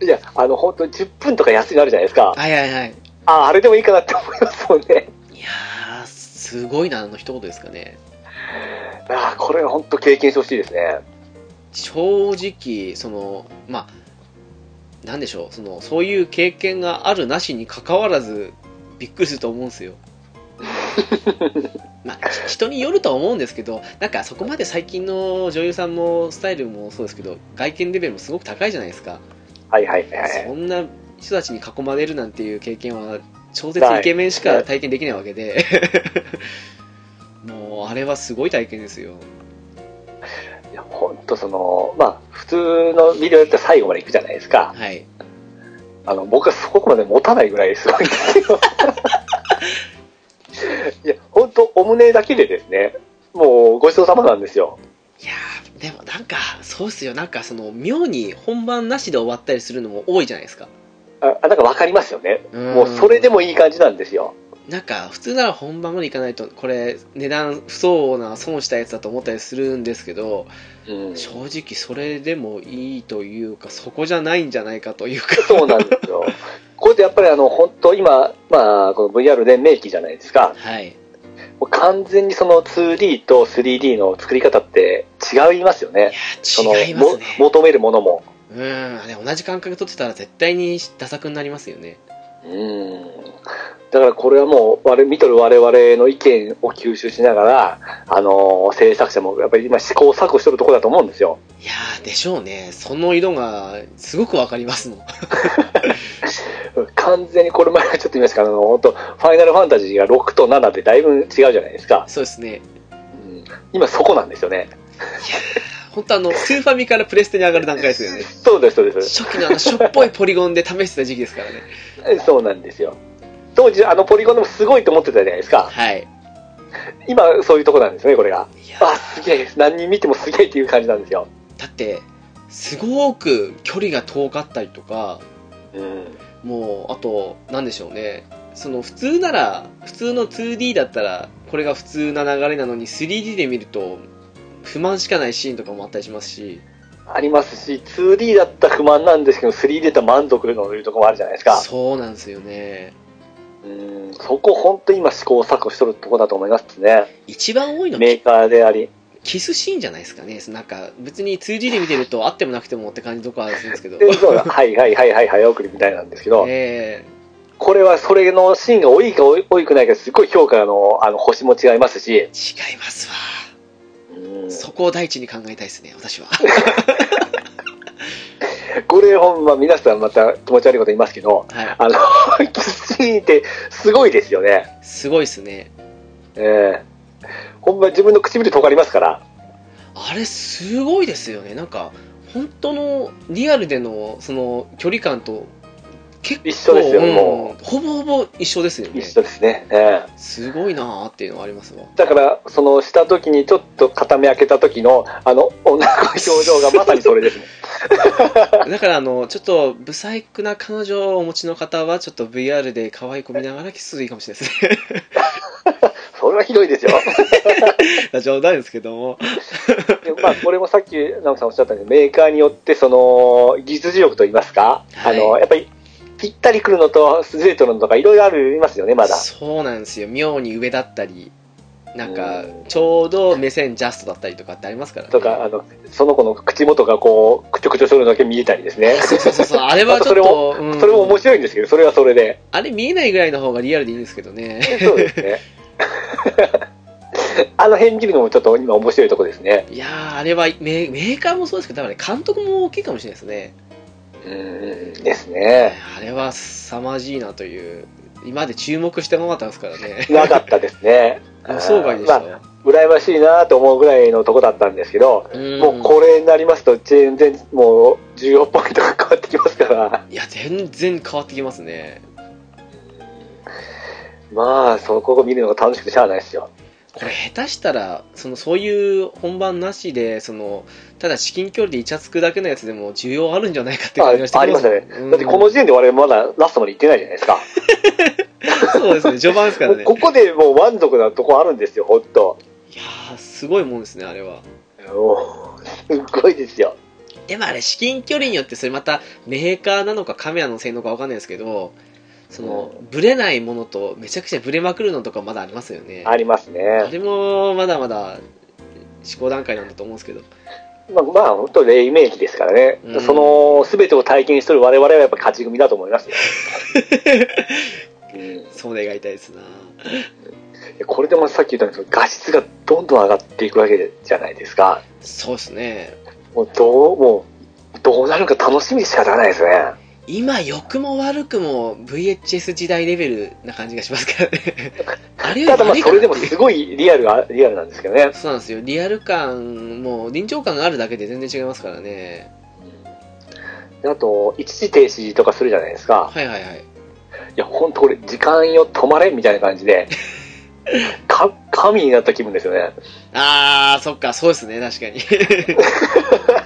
え [laughs] いや、あの、本当に10分とか安いのあるじゃないですか。はいはいはい。あ、あれでもいいかなって思いますもんね。いやー、すすごいなの一言ですかね。ああ、これは本当経験してほしいですね。正直、その、まあ、なんでしょう、その、そういう経験があるなしに関わらず、びっくりすると思うんですよ。[laughs] まあ、ひ人によるとは思うんですけど、なんかそこまで最近の女優さんのスタイルもそうですけど、外見レベルもすごく高いじゃないですか。はいはいはいはい。そんな人たちに囲まれるなんていう経験は、超絶イケメンしか体験できないわけで、[laughs] もう、あれはすごい体験ですよ。いや、本当その、まあ、普通のビデオだったら最後まで行くじゃないですか。はい。あの、僕はそこまで持たないぐらいすごいんですよ。[laughs] いや、本当お胸だけでですね、もうごちそうさまなんですよ。いやー、でもなんか、そうっすよ。なんかその、妙に本番なしで終わったりするのも多いじゃないですか。あ、あなんかわかりますよね。うんもうそれでもいい感じなんですよ。なんか、普通なら本番まで行かないと、これ、値段不相応な損したやつだと思ったりするんですけど、うん。正直それでもいいというか、そこじゃないんじゃないかというか。そうなんですよ。[laughs] これでやっぱりあの、本当今、まあ、この VR 連盟期じゃないですか。はい。完全にその 2D と 3D の作り方って違いますよね。違いますね。求めるものも。うん、あれ同じ感覚取ってたら絶対にダサくになりますよね。うん。だからこれはもう、我々見とる我々の意見を吸収しながら、あの制作者もやっぱり今試行錯誤してるところだと思うんですよ。いやー、でしょうね。その色が、すごくわかりますもん。[laughs] 完全にこれ前ちょっと言いましたけど、本当ファイナルファンタジーが6と7でだいぶ違うじゃないですか。そうですね。うん今そこなんですよね。いやー、本当あの、スーファミからプレステに上がる段階ですよね。そうです、そうです。初期のあの、しょっぽいポリゴンで試してた時期ですからね。そうなんですよ。当時、あのポリゴンでもすごいと思ってたじゃないですか。はい。今、そういうとこなんですね、これが。いやあ、すげえ、何人見てもすげえっていう感じなんですよ。だって、すごく距離が遠かったりとか、うん。もう、あと、なんでしょうね。その、普通なら、普通の 2D だったら、これが普通な流れなのに、3D で見ると、不満しかないシーンとかもあったりしますし、ありますし、2D だったら不満なんですけど、3D だったら満足のいうところもあるじゃないですか。そうなんですよね。うん、そこ本当今試行錯誤しとるところだと思いますね。一番多いのメーカーであり。キスシーンじゃないですかね。なんか、別に 2D で見てると、あってもなくてもって感じとかあるんですけど。で [laughs] そうはいはいはいはい早送りみたいなんですけど、えこれはそれのシーンが多いか多いくないかすごい評価のあの星も違いますし、ー、違いますわ。うんそこを第一に考えたいですね、私は。[laughs] これほんま皆さんまた気持ち悪いこと言いますけど、はあの、キスシーンってすごいですよね。い。すごいっすね。ええほんま自分の唇尖りますから。あれ、すごいですよね。なんか、本当の、リアルでの、その、距離感と、結構、一緒ですようんもほぼほぼ一緒ですよね一。緒ですね。ええすごいなーっていうのはありますわ。だから、そのした時にちょっと片目開けた時の、あの、女の子の表情がまさにそれですね。[laughs] だから、あの、ちょっと、ブサイクな彼女をお持ちの方は、ちょっと VR で可愛い子見ながらキスいいかもしれないですね。[laughs] それはひどいですよ。[laughs] 冗談ですけども。でまあ、これもさっき、直樹さんおっしゃったように、メーカーによって、その、技術力といいますか、はいあの、やっぱり、ぴったり来るのと、ずれとるのとか、いろいろありますよね、まだ。そうなんですよ。妙に上だったり、なんかうん、ちょうど目線ジャストだったりとかってありますからね。とか、あの、その子の口元がこう、くちょくちょするのだけ見えたりですね。そうそうそうそう。あれはちょっ [laughs] それもと、うんそれも面白いんですけど、それはそれで。あれ見えないぐらいの方がリアルでいいんですけどね。そうですね。[laughs] あの辺見るのもちょっと今面白いとこですね。いやー、あれはメメーカーもそうですけど、多分ね、監督も大きいかもしれないですね。うん、ですね。あれは凄まじいなという、今まで注目してなかったですからね。なかったですね。[laughs] 予想外でしたまよ。羨ましいなと思うぐらいのとこだったんですけど、うんもうこれになりますと全然もう14ポイントが変わってきますから、いや、全然変わってきますね。まあそこを見るのが楽しくてしゃあないですよ。これ下手したら、そのそういう本番なしで、その、ただ至近距離でイチャつくだけのやつでも需要あるんじゃないかってあ感じがしてありましたね。うんだってこの時点で我々まだラストまで行ってないじゃないですか。そうですね、序盤ですからね。ここでもう満足なとこあるんですよ、ほんと。いやー、すごいもんですね、あれは。もうすっごいですよ。でもあれ、至近距離によってそれまたメーカーなのかカメラの性能かわかんないですけど、そのブレないものとめちゃくちゃブレまくるのとかまだありますよねありますね。あれもまだまだ試行段階なんだと思うんですけどまあ、まあ、本当霊イメージですからね。うんその、すべてを体験しとる我々はやっぱ勝ち組だと思いますよ。[laughs] うんそう願いたいですなこれでもさっき言ったんですけど、画質がどんどん上がっていくわけじゃないですか。そうですねもうどう、もう、どうなるか楽しみで仕方がないですね。今良くも悪くも VHS 時代レベルな感じがしますからね [laughs] あれよただまあ、それでもすごいリアルが、リアルなんですけどね。そうなんですよリアル感もう臨場感があるだけで全然違いますからねであと、一時停止とかするじゃないですか。はいはいはいいや、ほんとこれ、時間よ止まれみたいな感じで、[laughs] か、神になった気分ですよね。あーそっかそうですね確かに [laughs]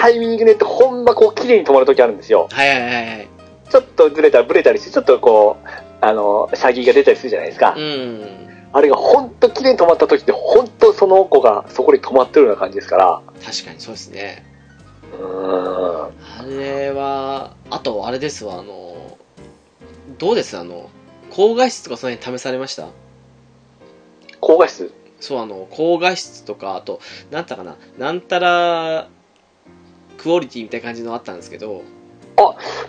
タイミングでってほんまこう、綺麗に止まるときあるんですよ。はいはいはいはいちょっとずれたらブレたりして、ちょっとこう、あの、シャギが出たりするじゃないですか。うんあれがほんと綺麗に止まった時って、ほんとその子がそこに止まってるような感じですから。確かにそうですねうーん。あれはあとあれですわあのどうです？あの高画質とかその辺試されました？高画質？そうあの高画質とかあとなんたかな？なんたらクオリティみたいな感じのあったんですけど。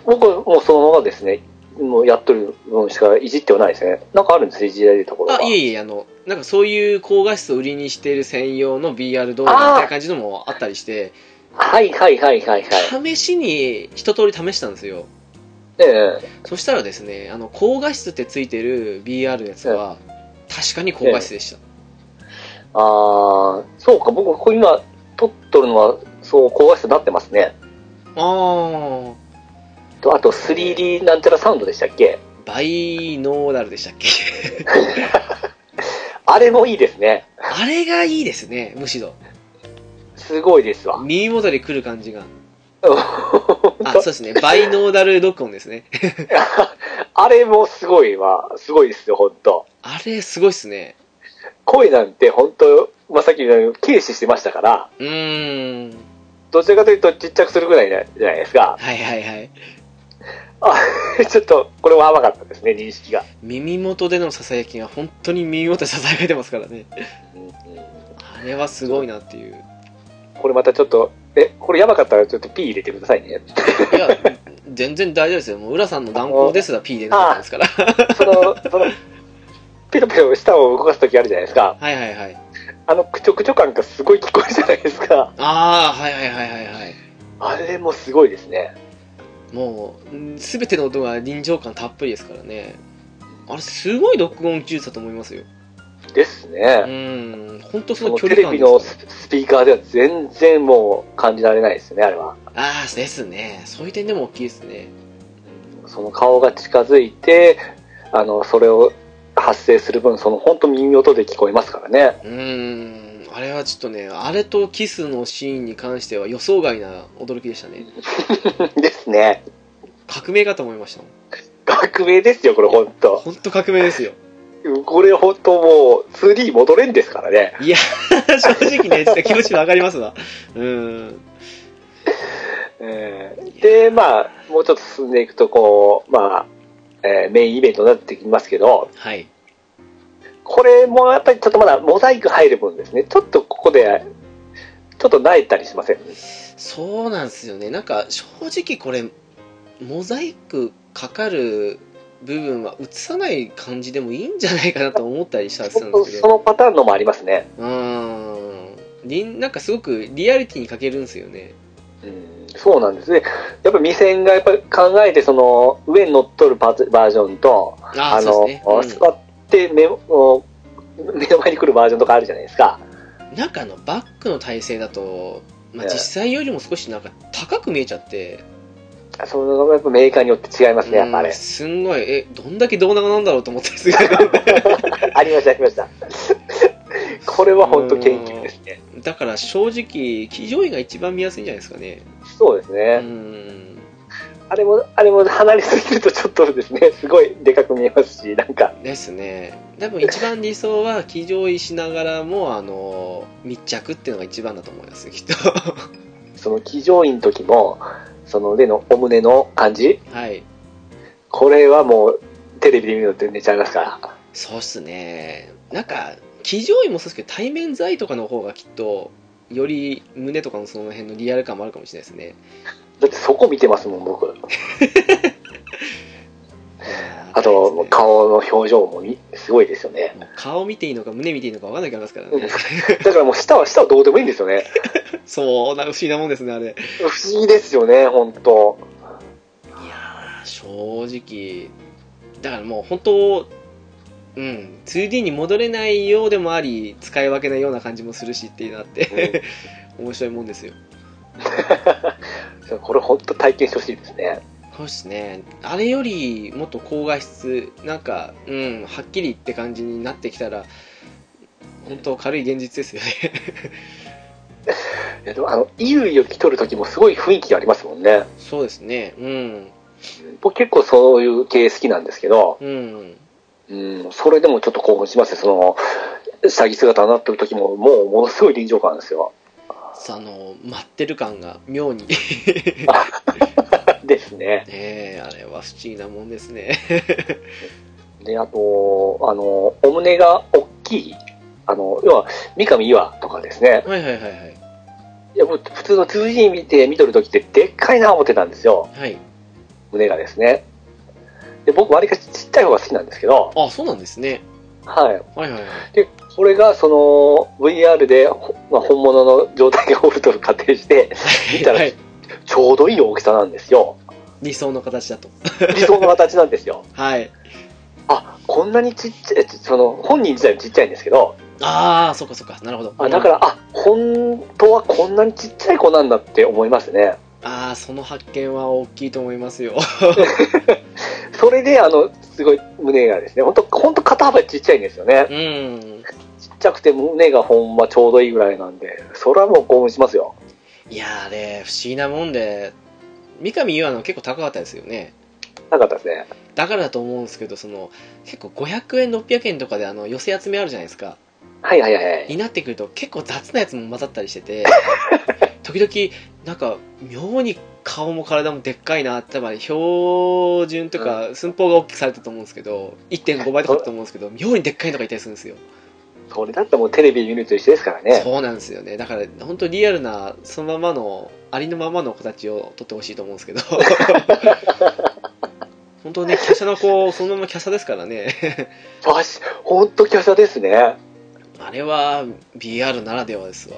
僕はもうそのままですね、もうやっとるのしかいじってはないですね。なんかあるんですね、いじられるところが。あいえいえあのなんかそういう高画質を売りにしている専用の BR 動画みたいな感じのもあったりして。はいはいはいはいはい。試しに一通り試したんですよ。ええ。そしたらですねあの高画質ってついてる BR のやつは確かに高画質でした、ああ、そうか、僕、今、撮っとるのは、そう、高画質になってますね。あとあと、3D なんちゃらサウンドでしたっけ？あバイノーダルでしたっけ？[laughs] あれもいいですね。あれがいいですねむしろ。すごいですわ。耳元で来る感じが。ああそうですね。バイノーダル録音ですね。[laughs] あれもすごいわ。すごいですよ、ほんと。あれすごいっすね。声なんて、ほんと、まあ、さっき軽視してましたから、うーんどちらかというとちっちゃくするぐらいじゃないですか。はいはいはいあ、[laughs] ちょっと、これは甘かったですね、認識が。耳元でのささやきが本当に耳元でささやいてますからねあれはすごいなっていうこれまたちょっと、え、これやばかったらちょっと P 入れてくださいね。いや全然大丈夫ですよもう浦さんの断行ですら P でなかったですからその、その、ペロペロ舌を動かすときあるじゃないですか。はいはいはいあの、くちょくちょ感がすごい聞こえるじゃないですか。ああはいはいはいはいはいあれもすごいですね。もう全ての音が臨場感たっぷりですからねあれすごい録音技術だと思いますよですうね。ん本当そそのの距テレビの離感ですかススピーカーでは全然もう感じられないですね、あれは。らああですねそういう点でも大きいですねその顔が近づいて、あの、それを発生する分、その本当耳音で聞こえますからね。うーんあれはちょっとねあれとキスのシーンに関しては予想外な驚きでしたね [laughs] ですね。革命かと思いましたもん革命ですよ、これ本当。本当革命ですよこれ本当もう 2D 戻れんですからね。いや [laughs] 正直ねちょっと気持ちわかりますわうんえーで、まあ、もうちょっと進んでいくと、こう、まあ、えーメインイベントになってきますけど、はい。これもやっぱりちょっとまだモザイク入る分ですね、ちょっとここで、ちょっと萎えたりしません？そうなんですよね。なんか正直これモザイクかかる部分は映さない感じでもいいんじゃないかなと思ったりしたんですそけど。そのパターンのもありますね。うーんなんかすごくリアリティに欠けるんですよね。うんそうなんですね。やっぱ目線がやっぱり考えて、その、上に乗っ取るパーツバージョンと、ああの、ね、うん座って目を [laughs] 目の前に来るバージョンとかあるじゃないですか。なんかあのバックの体勢だと、まあ、ええ実際よりも少しなんか高く見えちゃって、そのやっぱメーカーによって違いますね、やっぱあうんれ。すんごいえどんだけ胴長なんだろうと思ったりする [laughs] ありました、ありました。これは本当研究ですね。だから正直騎乗位が一番見やすいんじゃないですかねうそうですね。ん。あれも、あれも離れすぎるとちょっとですね、[laughs] すごいでかく見えますし、なんか、ですね。多分一番理想は騎乗位しながらもあの密着っていうのが一番だと思いますきっと。その騎乗位の時も、その腕のお胸の感じ？はい。これはもう、テレビで見るのって寝ちゃいますから。そうっすね。なんか騎乗位もそうですけど対面在とかの方がきっとより胸とかのその辺のリアル感もあるかもしれないですね。だってそこ見てますもん、僕。[laughs] あと、顔の表情もみすごいですよね。顔見ていいのか胸見ていいのか分かんなくなりますからね。だからもう舌は、舌はどうでもいいんですよね。[laughs] そうなんか不思議なもんですねあれ。不思議ですよね、本当。いやー正直。だからもう本当うん。2D に戻れないようでもあり使い分けないような感じもするしっていうのあって、面白いもんですよ。[laughs] これ本当体験してほしいですね。そうですね。あれよりもっと高画質なんかうんはっきりって感じになってきたら本当軽い現実ですよね。[laughs] いやでもあの、衣類を着とる時もすごい雰囲気がありますもんね。そうですね。うん。僕結構そういう系好きなんですけど、うんうん、それでもちょっと興奮しますね。その、下着姿になってる時も、もうものすごい臨場感ですよ。さあの待ってる感が妙にねですね。[laughs] えあれは不思議なもんですねで、あと、あの、お胸が大きい、あの、要は、三上岩とかですね。はいはいはいはいいや、もう普通の 2G 見て見とる時ってでっかいな思ってたんですよ。はい胸がですね。で、僕、割かしちっちゃい方が好きなんですけど、あそうなんですね。はい。はいはいはい。で、これが、その、VR で、ほまあ、本物の状態がおると仮定して、見たらはい。ちょうどいい大きさなんですよ。理想の形だと。理想の形なんですよ。はい。あ、こんなにちっちゃい、その、本人自体もちっちゃいんですけど、ああそっかそっか。なるほど。あだから、あ、本当はこんなにちっちゃい子なんだって思いますね。ああその発見は大きいと思いますよ [laughs] それで、あの、すごい胸がですね、本当本当肩幅ちっちゃいんですよね。うんちっちゃくて胸がほんまちょうどいいぐらいなんで、それはもう興奮しますよ。いやーあれ不思議なもんで三上優愛の結構高かったですよねなかったですね。だからだと思うんですけどその結構500円600円とかであの寄せ集めあるじゃないですかはいはいはいはい。になってくると結構雑なやつも混ざったりしてて [laughs] 時々なんか妙に顔も体もでっかいな多分標準とか寸法が大きくされてると思うんですけど1.5倍とかだと思うんですけど妙にでっかいのがいたりするんですよ。それだったらもうテレビ見ると一緒ですからね。そうなんですよね。だから本当リアルなそのままのありのままの形を撮ってほしいと思うんですけど。[laughs] 本当ね華奢な子そのまま華奢ですからね。あし、ほんと華奢ですね。あれは BR ならではですわ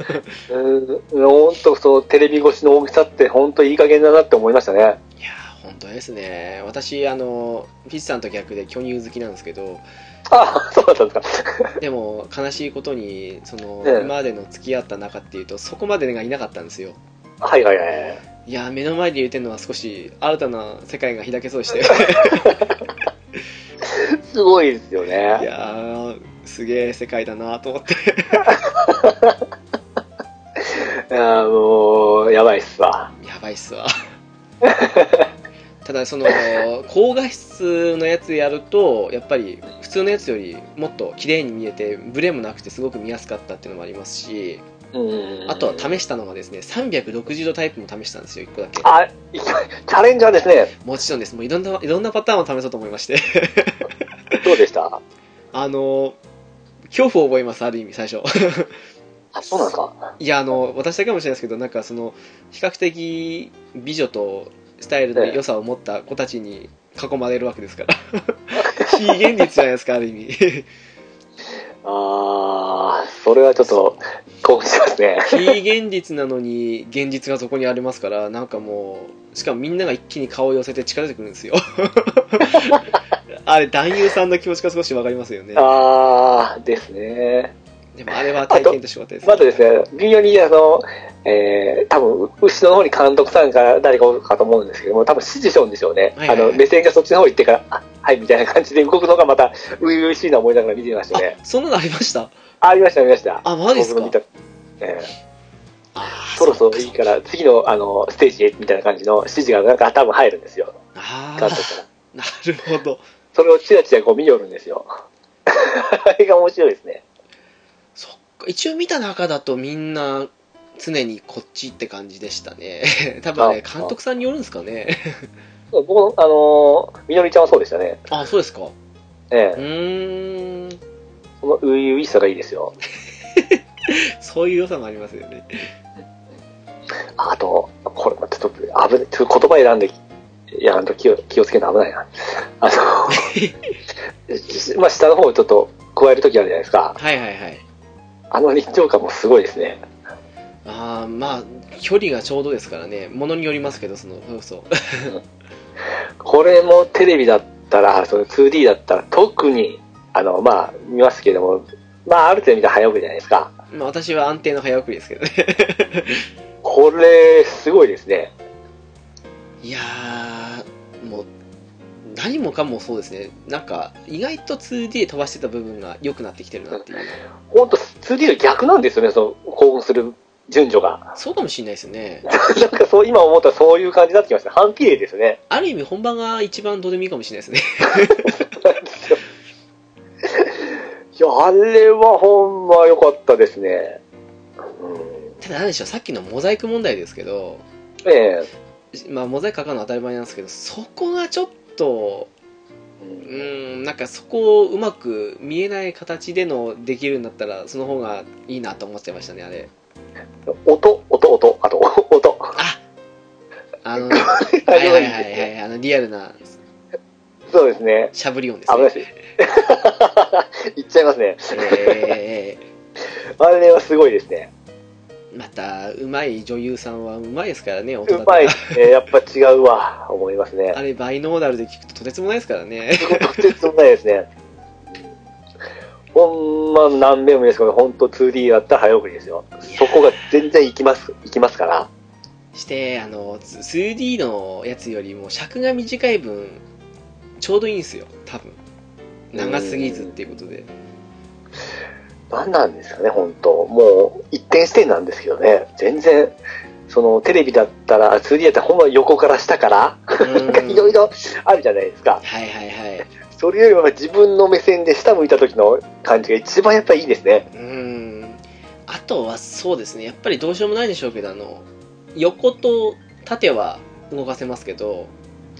[laughs] うん、ほんとそう、テレビ越しの大きさってほんといい加減だなって思いましたね。いやー本当ですね私あのピッチさんと逆で巨乳好きなんですけどあ、そうだったんですか。でも悲しいことにその、ええ今までの付き合った仲っていうとそこまでがいなかったんですよはいはいはい。いやー目の前で言ってるのは少し新たな世界が開けそうでしたよ [laughs] すごいですよいね。やーすげえ世界だなと思って [laughs] いやもう、やばいっすわ。やばいっすわ。[laughs] ただその高画質のやつやるとやっぱり普通のやつよりもっと綺麗に見えてブレもなくてすごく見やすかったっていうのもありますしうん。あとは試したのがですね360度タイプも試したんですよ1個だけ。あ、いチャレンジャーですね。もちろんです。もういろんないろんなパターンを試そうと思いまして。どうでした？[laughs] あの恐怖を覚えますある意味最初あ、そうなんですか？いやあの私だけかもしれないですけどなんかその比較的美女とスタイルの良さを持った子たちに囲まれるわけですから [laughs] 非現実じゃないですかある意味あー、それはちょっと、興奮しますね。非現実なのに現実がそこにありますからなんかもうしかもみんなが一気に顔を寄せて近づいてくるんですよ [laughs] あれ男優さんの気持ちが少しわかりますよねあー、ですね。でもあれは体験としてよかったですまずですね、微妙にあの、えー、多分後ろの方に監督さんか誰かおるかと思うんですけども、多分指示しようんでしょうね。はいはいはいあの、目線がそっちの方行ってから、あはい、みたいな感じで動くのがまた、初々しいな思いながら見てましたね。あそんなのありました？あ、ありました、ありました。あマジですか？えそろそろいいから、次の、あの、ステージへ、みたいな感じの指示がなんか多分入るんですよ。あ監督から。ーなるほどそれをチラチラこう見よるんですよ。[laughs] あれが面白いですね。一応見た中だとみんな常にこっちって感じでしたね [laughs] 多分ねあ監督さんによるんですかね僕も、あのーみのりちゃんはそうでしたね。あ、そうですか。ええうーん。その初々しさがいいですよ。[laughs] そういう良さもありますよね。あと、これ、ちょっと危ない、ちょっと言葉選んでやらんと気を気をつけないと危ないな。あの、[laughs] まあ、下の方をちょっと加えるときあるじゃないですか。はいはいはい。あの臨場感もすごいですね。ああ、まあ、距離がちょうどですからね。ものによりますけど、その、そうそう。[laughs] これもテレビだったら、その 2D だったら特に、あの、まあ、見ますけども、まあ、ある程度見たら早送りじゃないですか。まあ、私は安定の早送りですけどね。これ、すごいですね。いやー、もう、何もかもそうですね。なんか、意外と 2D で飛ばしてた部分が良くなってきてるなっていう。ほんと、2D の逆なんですよね、その、興奮する順序が。そうかもしれないですね。[laughs] なんかそう、今思ったらそういう感じになってきました。反比例ですね。ある意味本番が一番どうでもいいかもしれないですね。[laughs] いや、あれはほんま良かったですね。うん、ただ何でしょう、さっきのモザイク問題ですけど、えまあ、モザイクかかるのは当たり前なんですけど、そこがちょっと、えうーん、なんかそこをうまく見えない形でのできるんだったら、その方がいいなと思っちゃいましたね、あれ。音、音、音、あと、音。ああの、[laughs] はいはいはいはい、あの、リアルなそうですね。しゃぶり音です危ない [laughs] っちゃいますね。え [laughs] あれはすごいですね。ー、また、うまい女優さんはうまいですからね、音うまいですね。やっぱ違うわ、思いますね。あれ、バイノーダルで聞くととてつもないですからね。とてつもないですね。ほんま何遍も言うんですけど、本当 2D だったら早送りですよ。そこが全然いきます、いきますから。して、あの、2D のやつよりも尺が短い分、ちょうどいいんですよ、多分。長すぎずっていうことで。何なんですかね、本当もう、一点視点なんですけどね。全然、その、テレビだったら、あ 2D だったらほんま横から下から、なんかいろいろあるじゃないですか。はいはいはい。それよりも自分の目線で下向いた時の感じが一番やっぱいいですね。うーん。あとはそうですね、やっぱりどうしようもないでしょうけど、あの、横と縦は動かせますけど、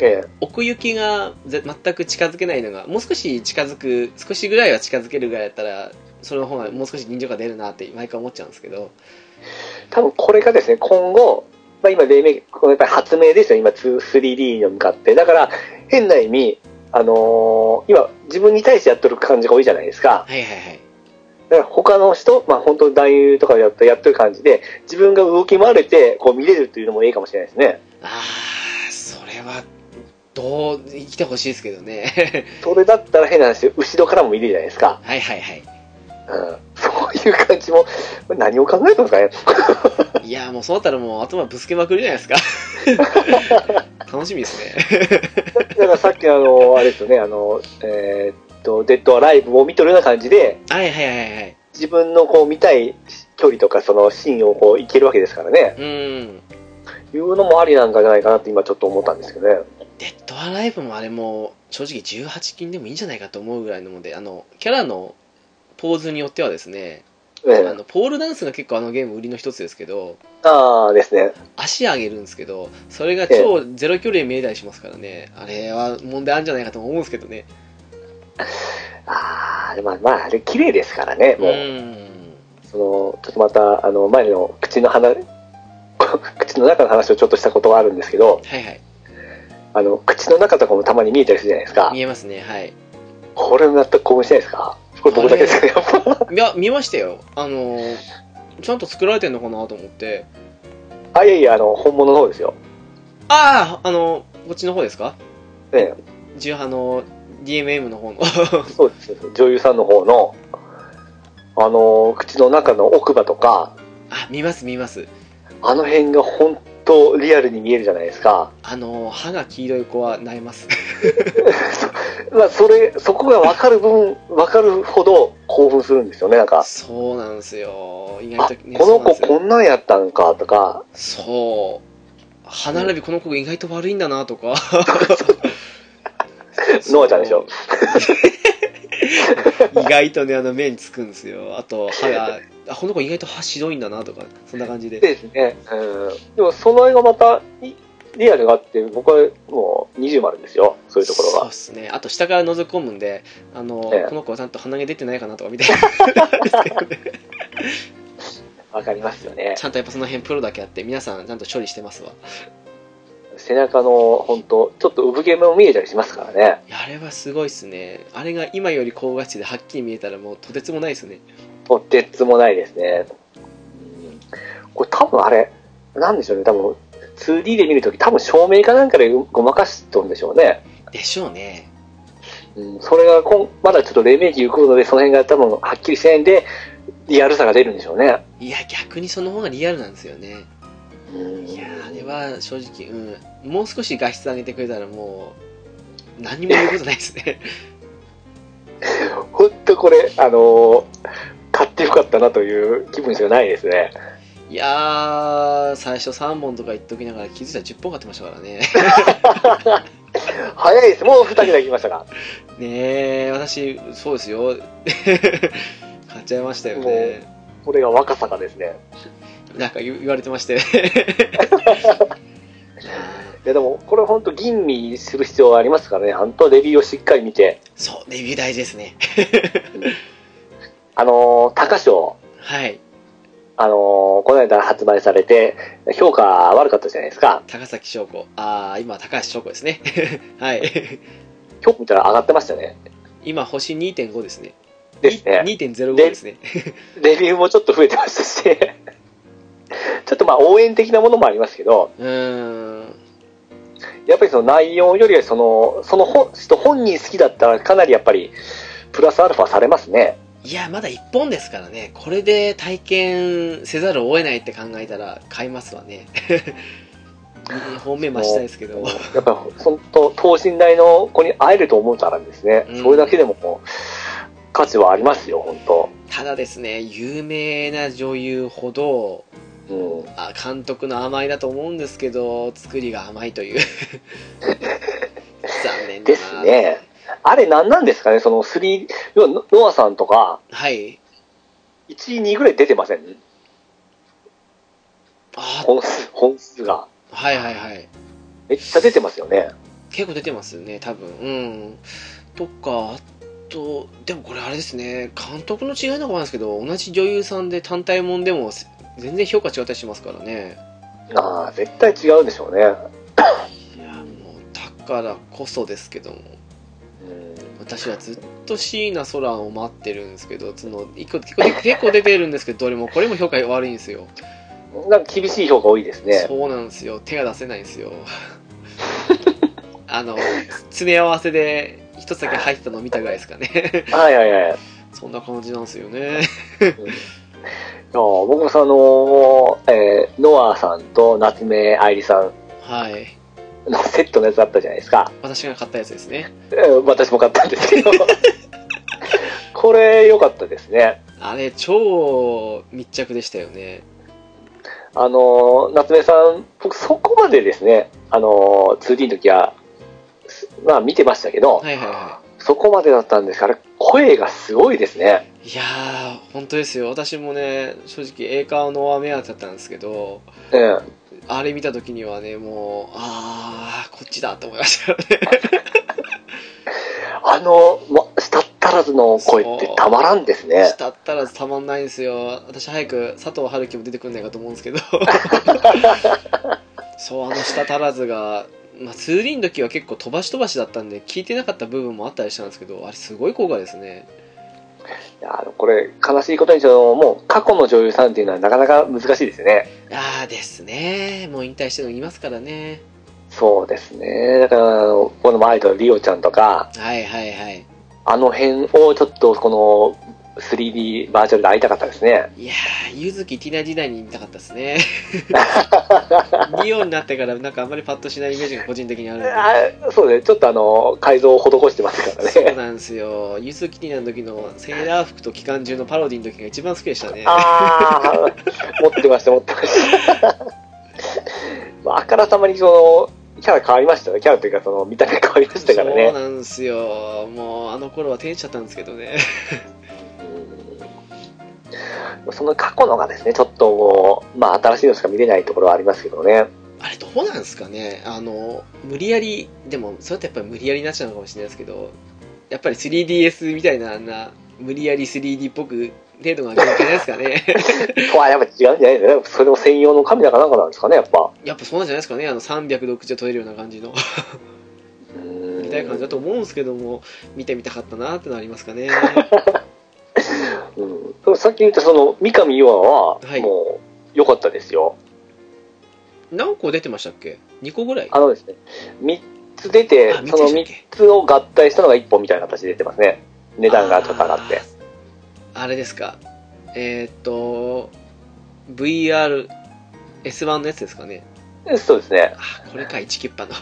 ええ。奥行きがぜ全く近づけないのが、もう少し近づく、少しぐらいは近づけるぐらいだったら、その方がもう少し臨場感出るなって毎回思っちゃうんですけど、多分これがですね、今後、まあ今、黎明、このやっぱり発明ですよ、今、2 3D に向かって。だから、変な意味、あのー今、自分に対してやってる感じが多いじゃないですか。はいはいはい。だから他の人、まあ本当男優とかやってやってる感じで、自分が動き回れて、こう見れるっていうのもいいかもしれないですね。あー、それは、どう、生きてほしいですけどね。[laughs] それだったら変な話で、後ろからも見れるじゃないですか。はいはいはい。うん。そういう感じも、何を考えたんですかね。[laughs] いや、もうそうなったらもう頭ぶつけまくりじゃないですか。[laughs] 楽しみですね。だからさっきあの、あれですよね、あの、えーっと、デッドアライブを見とるような感じで、はいはいはいはい。自分のこう見たい距離とかそのシーンをこういけるわけですからね。うーん。いうのもありなんじゃないかなって今ちょっと思ったんですけどね。デッドアライブもあれも正直18金でもいいんじゃないかと思うぐらいのもんで、あの、キャラのポーズによってはですね、ええあの、ポールダンスが結構あのゲーム売りの一つですけど、ああですね。足上げるんですけど、それが超ゼロ距離で見えたりしますからね、あれは問題あるんじゃないかと思うんですけどね。[laughs] ああ、まあまあ、あれ綺麗ですからね、うもう。その、ちょっとまた、あの、前の口の鼻、[laughs] 口の中の話をちょっとしたことはあるんですけど、はいはい。あの、口の中とかもたまに見えたりするじゃないですか。見えますね、はい。これもやったら興奮しないですか？これ僕だけですかね、やっぱ。いや、見ましたよ。あのーちゃんと作られてんのかなと思って。あ、いやいや、あの、本物の方ですよ。ああ、あの、こっちの方ですか？ね十あの、DMM の方の。そうです。女優さんの方の、あの、口の中の奥歯とか、あ、見ます見ます。あの辺が本当リアルに見えるじゃないですか。あの、歯が黄色い子は萎えます。[laughs] まあ、それ、そこが分かる分、分かるほど興奮するんですよね、なんか。そうなんですよ。意あ、外と、ね、この子こんなんやったんか、とか。そう。歯並びこの子意外と悪いんだなとか。[laughs] ノアちゃんでしょ意外とね、あの、目につくんですよ。あと、歯が、あ、この子意外と歯白いんだなとか、そんな感じで。ですね。うん。でも、その絵がまた、いリアルがあって、僕はもう20丸ですよ、そういうところそうが。ですね。あと下から覗き込むんで、あの、ええこの子はちゃんと鼻毛出てないかなとかみたいな。[laughs] わかりますよね。ちゃんとやっぱその辺プロだけあって、皆さんちゃんと処理してますわ。背中の、本当ちょっと産毛も見えたりしますからね。あれはすごいっすね。あれが今より高画質ではっきり見えたらもうとてつもないですね。とてつもないですね。これ多分あれ、なんでしょうね、多分 2D で見るとき多分照明かなんかでごまかしとるんでしょうね。でしょうね。うん、それがこんまだちょっと黎明期行くので、その辺が多分はっきりせんで、リアルさが出るんでしょうね。いや、逆にその方がリアルなんですよね。うんいやあれは正直、うん。もう少し画質上げてくれたらもう、何にも言うことないですね。[laughs] 本当これ、あのー買ってよかったなという気分しかないですね。いやー、最初3本とか言っときながら気づいたら10本買ってましたからね。[laughs] 早いです。もう2桁行きましたが。ねえ、私、そうですよ。[laughs] 買っちゃいましたよね。これが若さがですね。なんか言言われてましたよね。[laughs] いやでも、これ本当吟味する必要はありますからね。本当レビューをしっかり見て、そう、レビュー大事ですね。あのー高賞、はい。あのーこの間発売されて、評価悪かったじゃないですか。高崎翔子。あー、今、高橋翔子ですね。[laughs] はい。評価見たら上がってましたね。今、星2.5ですね。ですね。2.05ですね。[laughs] レビューもちょっと増えてましたし、[laughs] ちょっとまあ応援的なものもありますけど、うーん。やっぱりその内容よりはその、その本人本人好きだったらかなりやっぱり、プラスアルファされますね。いや、まだ1本ですからね。これで体験せざるを得ないって考えたら買いますわね。2本目増したいですけど。やっぱり、その等身大の子に会えると思うからですね、うんそれだけでももう価値はありますよ、本当。ただですね、有名な女優ほど、うん。あ監督の甘いだと思うんですけど、作りが甘いという。[laughs] [laughs] 残念だでな。すね。あれ何なんですかね、その3、要はノノアさんとか、はい。1位、2位ぐらい出てません？あ本数、本数が。はいはいはい。めっちゃ出てますよね。結構出てますよね、多分。うん。とか、あと、でもこれあれですね、監督の違いなのかもなんですけど、同じ女優さんで単体もんでも全然評価違ったりしますからね。ああ、絶対違うでしょうね。いや、もう、だからこそですけども。うん私はずっと椎名空を待ってるんですけど、その、一個結構結構出てるんですけど、どれもこれも評価悪いんですよ。なんか厳しい評価多いですね。そうなんですよ。手が出せないんですよ。[laughs] あの、詰め合わせで一つだけ入ってたのを見たぐらいですかね。はいはいはい。そんな感じなんですよね。僕もその、えーノアさんと夏目愛理さんはい。のセットのやつあったじゃないですか。私が買ったやつですね。えー私も買ったんですけど。[laughs] これ良かったですね。あれ、超密着でしたよね。あのー、夏目さん、僕そこまでですね、あのー、2D の時は、すまあ見てましたけど、はいはいはそこまでだったんですから、声がすごいですね。い。いやー、本当ですよ。私もね、正直、映画の目当てだったんですけど、ええあれ見た時にはね、もう、あー、こっちだと思いましたよね。[laughs] あの、ま、したったらずの声ってたまらんですね。したったらたまんないんですよ。私早く佐藤春樹も出てくんないかと思うんですけど。[laughs] そう、あのしたたらずが、まあ、2D の時は結構飛ばし飛ばしだったんで、聞いてなかった部分もあったりしたんですけど、あれすごい効果ですね。いやこれ、悲しいことに、そのもう過去の女優さんっていうのはなかなか難しいですよね。ああですね。もう引退してるのいますからね。そうですね。だから、この前とリオちゃんとか、はいはいはい。あの辺をちょっとこの 3D バーチャルで会いたかったですね。いやー、ゆずきティナ時代に見たかったですね。[laughs] リオになってからなんかあんまりパッとしないイメージが個人的にある。あそうね、ちょっとあの、改造を施してますからね。そうなんですよ。ゆずきティナの時のセーラー服と機関銃のパロディの時が一番好きでしたね。ああ、持ってました、持ってました。まあ、あからさまにその、キャラ変わりましたね。キャラというか、その、見た目変わりましたからそうね。なんですよ。もうあの頃は天使だったんですけどね。うんその過去のがですね、ちょっともう、まあ、新しいのしか見れないところはありますけどね。あれどうなんですかね？あの無理やりでもそれってやっぱり無理やりになっちゃうのかもしれないですけどやっぱり 3DS みたいなあんな無理やり 3D っぽく程度が限界ないですかね？[laughs] とはやっぱ違うんじゃないですかね。それも専用のカメラかなんかなんですかね、やっぱ。やっぱそうなんじゃないですかね？あの360撮れるような感じのうん見たい感じだと思うんですけども見てみたかったなってのありますかね？うん、さっき言ったその三上優愛ははいもう良かったですよ。何個出てましたっけ？2個ぐらい？あのですね、3つ出てあ、三つその3でしたっけ？つを合体したのが1本みたいな形で出てますね。値段がちょっと上がって。あれですかえーっと VR S1 のやつですかねそうですね。あこれか1キュッパの [laughs]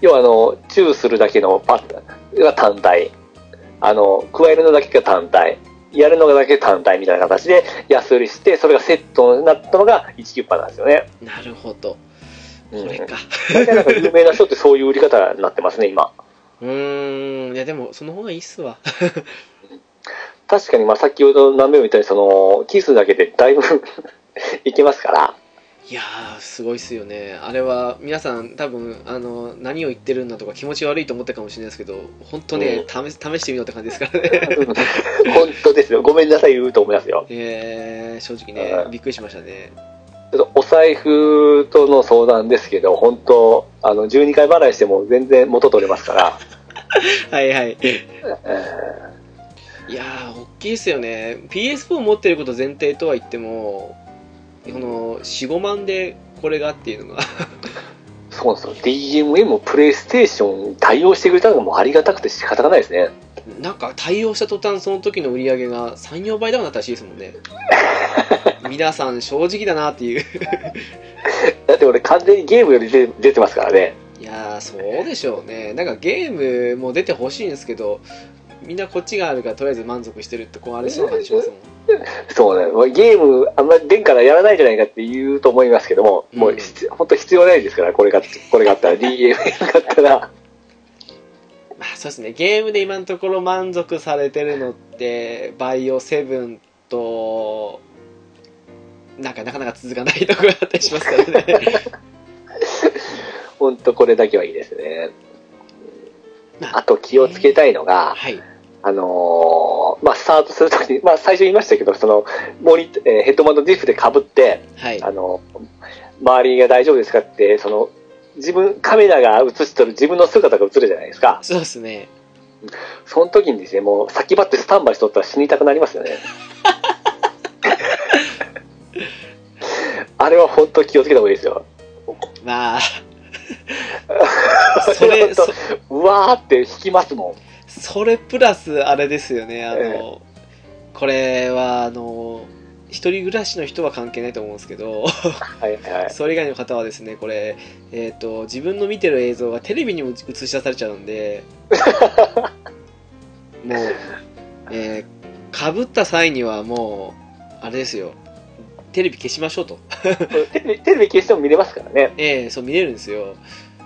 要はあの、チューするだけのパッが単体。あの、加えるのだけが単体。やるのだけ単体みたいな形で安売りして、それがセットになったのが1キュッパなんですよね。なるほどうんこれか大体なんか有名な人ってそういう売り方になってますね、今。うーんいやでもその方がいいっすわ確かに、まあ、先ほど何べも言ったように、その、キスだけでだいぶ [laughs] いけますから。いやーすごいっすよね。あれは皆さん多分あの何を言ってるんだとか気持ち悪いと思ったかもしれないですけど本当ね、試す試してみようって感じですからね。[laughs] 本当ですよ。ごめんなさい、言うと思いますよ。えー、正直ねうんびっくりしましたね。ちょっとお財布との相談ですけど、本当、あの、12回払いしても全然元取れますから。[laughs] はいはい。えいやー大きいですよね。PS4 持ってること前提とは言ってもこの45万でこれがっていうのがーそうなんですよ。DMM もプレイステーションに対応してくれたのがもうありがたくて仕方がないですね。なんか対応した途端その時の売り上げが34倍高くなったらしいですもんね [laughs] 皆さん正直だなっていうだって俺完全にゲームより出出てますからね。いやーそうでしょうねなんかゲームも出てほしいんですけどみんなこっちがあるからとりあえず満足してるってこうあれそうな感じしますもん [laughs] そうね。もうゲームあんまり出んからやらないじゃないかって言うと思いますけども、もう必本当必要ないですから、これが、これがあったら、[laughs] DMM があったら。[laughs] まあそうですねゲームで今のところ満足されてるのってバイオ7となんかなかなか続かないところがあったりしますからね本当これだけはいいですね。まああと気をつけたいのが、はいあのーまあ、スタートするときに、まあ、最初言いましたけど、その、モニえーヘッドマウントディスプレイ被って、はいあの、周りが大丈夫ですかって、その、自分、カメラが映しとる自分の姿が映るじゃないですか。そうですねその時にですね、もう先張ってスタンバイしとったら死にたくなりますよね。[laughs] あれは本当気をつけた方がいいですよ。まあ [laughs] それ [laughs] そうわーって引きますもん。それプラスあれですよねあの、えこれはあの一人暮らしの人は関係ないと思うんですけどはいはい。[laughs] それ以外の方はですねこれ、えー、と自分の見てる映像がテレビにも映し出されちゃうんでもう、えー、被った際にはもうあれですよテレビ消しましょうと、テレビテレビ消しても見れますからね。[laughs] えー、そう見れるんですよ。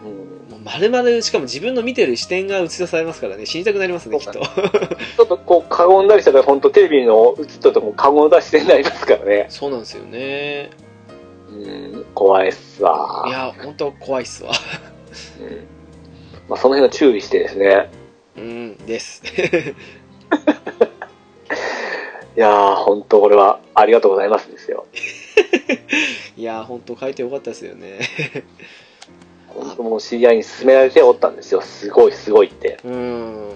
うんもう丸々しかも自分の見てる視点が映し出されますからね。死にたくなりますねきっと。[laughs] ちょっとこう、過言だりしたら、本当テレビの映ったとこ過言出してになりますからね。そうなんですよね。うん、怖いっすわ。いや本当怖いっすわ。うん。まあ、その辺は注意してですね。うんです [laughs] いやー、本当これはありがとうございますですよ。[laughs] いや本当書いてよかったですよね本当もう知り合いに勧められておったんですよ。すごいすごいって。うん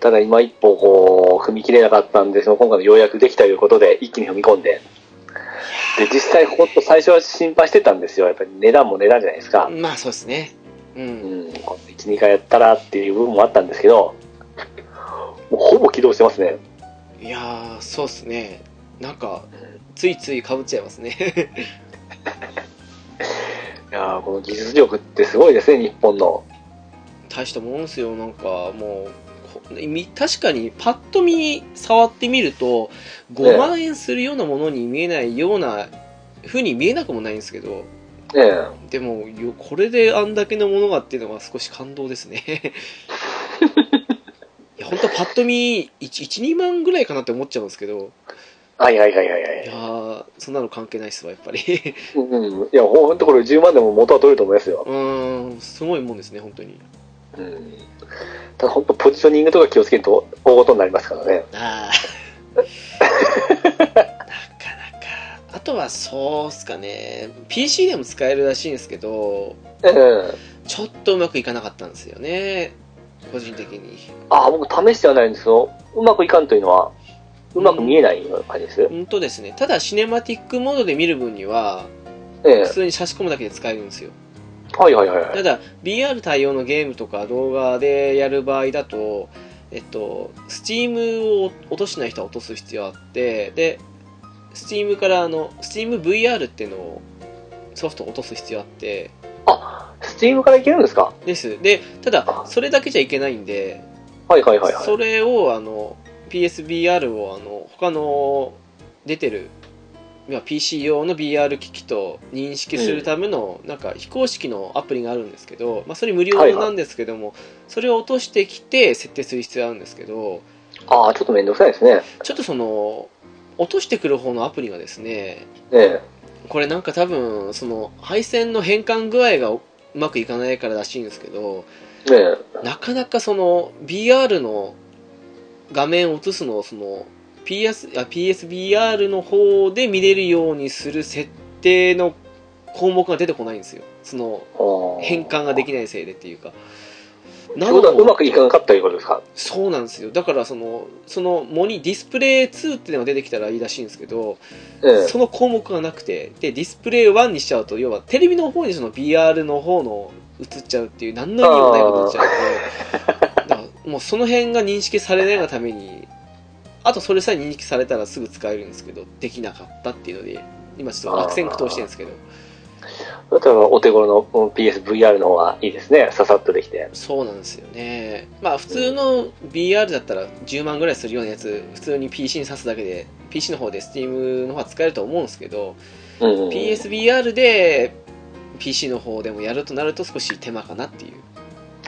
ただ今一歩こう、踏み切れなかったんで、その今回のようやくできたということで、一気に踏み込んで。で、実際本当最初は心配してたんですよ。やっぱり値段も値段じゃないですか。まあそうですねううんん、1、2回やったらっていう部分もあったんですけど、もうほぼ起動してますね。いやーそうっすね。なんかついついかぶっちゃいますね。[laughs] いやーこの技術力ってすごいですね、日本の。大したもんですよ。なんかもう確かにパッと見触ってみると5万円するようなものに見えないような風に見えなくもないんですけどええ。でもよこれであんだけのものがっていうのが少し感動ですね [laughs] 本当パッと見12万ぐらいかなって思っちゃうんですけどはいはいはいはいはいいやー、そんなの関係ないっすわ、やっぱり。うんうん。いや、ほんとこれ10万でも元は取れると思いますよ。うーん、すごいもんですね、本当に。うん。ただ本当ポジショニングとか気をつけると大事になりますからね。ああ。なかなか。あとはそうっすかね。PC でも使えるらしいんですけど、うん。ちょっとうまくいかなかったんですよね。個人的に。あ、僕試してはないんですけど、うまくいかんというのは、うまく見えない感じです。本当ですね。ただ、シネマティックモードで見る分には、ええ普通に差し込むだけで使えるんですよ。はいはいはいはい。ただ、VR 対応のゲームとか動画でやる場合だと、えっと、Steam を落としない人は落とす必要あって、で、Steam からあの、SteamVR っていうのをソフトを落とす必要あって、スチームからいけるんですか？です。で、ただ、それだけじゃいけないんで、はいはいはいはい。それを、あの、PSVR を、あの、他の出てる、まあ PC 用の VR 機器と認識するための、なんか非公式のアプリがあるんですけど、まあそれ無料なんですけども、それを落としてきて設定する必要あるんですけど、ああ、ちょっとめんどくさいですね。ちょっとその、落としてくる方のアプリがですね、えこれなんか多分、その、配線の変換具合がうまくいかないかららしいんですけど、え。ええ。なかなかその VR の画面を映すのをその PS あ PSVR の方で見れるようにする設定の項目が出てこないんですよその変換ができないせいでっていうかってことはう。まくいかなかったという。ことですかそうなんですよ。だからそのそのモニディスプレイ2っていうのが出てきたらいいらしいんですけど、ええ。その項目がなくてでディスプレイ1にしちゃうと要はテレビの方にその VR の方の映っちゃうっていう何の意味もないことになっちゃうので [laughs] だからもうその辺が認識されないがためにあとそれさえ認識されたらすぐ使えるんですけどできなかったっていうので今ちょっと悪戦苦闘してるんですけどだったらお手頃のうん PSVR の方がいいですね。ささっとできて。そうなんですよねまあ普通の VR だったら10万ぐらいするようなやつ普通に PC に挿すだけで PC の方で Steam の方は使えると思うんですけどうんうんうん。PSVR で PC の方でもやるとなると少し手間かなっていう。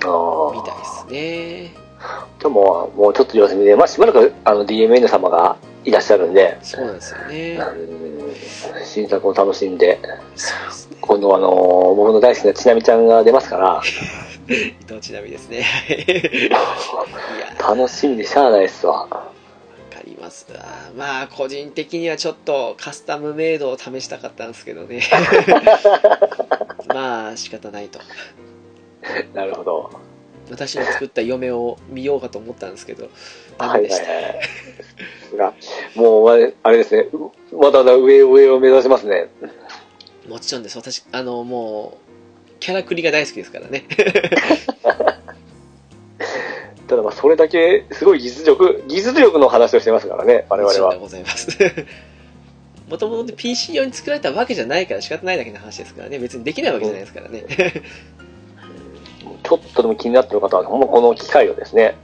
みたいですねでも、もうちょっと様子見で、まあ、しばらくあの DMN 様がいらっしゃるんで、そうなんですよねうん新作を楽しんで、今度はあのー僕の大好きなちなみちゃんが出ますから、[laughs] 伊藤ちなみですね。[laughs] 楽しみでしゃあないっすわ。わかります。わまあ個人的にはちょっとカスタムメイドを試したかったんですけどね。[laughs] まあ仕方ないと。なるほど。私の作った嫁を見ようかと思ったんですけどダはいメでした、はいはい。が、もう、あれあれですね、うまだまだ上上を目指しますね。もちろんです。私あのもうキャラクリが大好きですからね。[laughs] ただまあ、それだけ、すごい技術力、技術力の話をしてますからね、我々は。ございます。[laughs] もともと PC 用に作られたわけじゃないから仕方ないだけの話ですからね。別にできないわけじゃないですからねちょっとでも気になってる方は、もうこの機会をですね、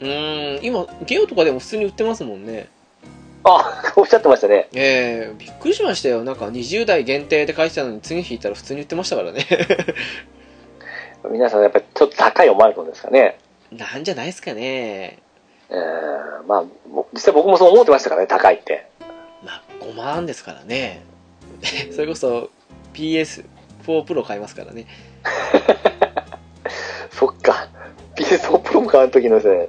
うーん今ゲオとかでも普通に売ってますもんね。あ、おっしゃってましたね。ええびっくりしましたよ。なんか20代限定って書いてたのに次の日行ったら普通に売ってましたからね。[laughs] 皆さんやっぱりちょっと高い思われるんですかね。なんじゃないですかね。えー、まあ、も実際僕もそう思ってましたからね、高いって。まあ5万ですからね。[laughs] それこそ PS4 Pro 買いますからね [laughs] そっか。PS4 Pro も買う時のですね、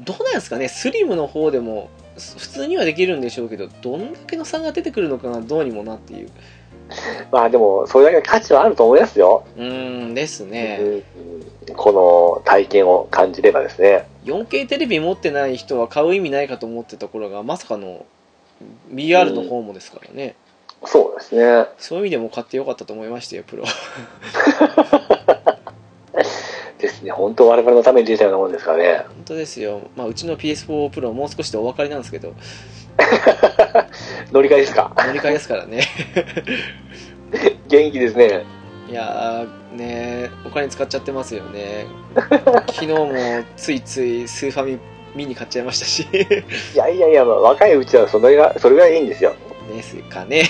どうなんですかね。スリムの方でもす普通にはできるんでしょうけどどんだけの差が出てくるのかなどうにもなっていう。まあでも、それだけの価値はあると思いますよ。うーんですね、うん。この体験を感じればですね。4K テレビ持ってない人は買う意味ないかと思ってたところがまさかの VR の方もですからね、そうですね。そういう意味でも買ってよかったと思いましたよプロ [laughs] ですね。本当我々のために出たようなもんですからね。本当ですよ、まあ、うちの PS4 プロはもう少しでお別れなんですけど [laughs] 乗り換えですか？乗り換えですからね元気ですね。いやーねお金使っちゃってますよね [laughs] 昨日もついついスーファミミニ買っちゃいましたしいやいやいや、まあ若いうちはそれが、それがいいんですよ。ですかね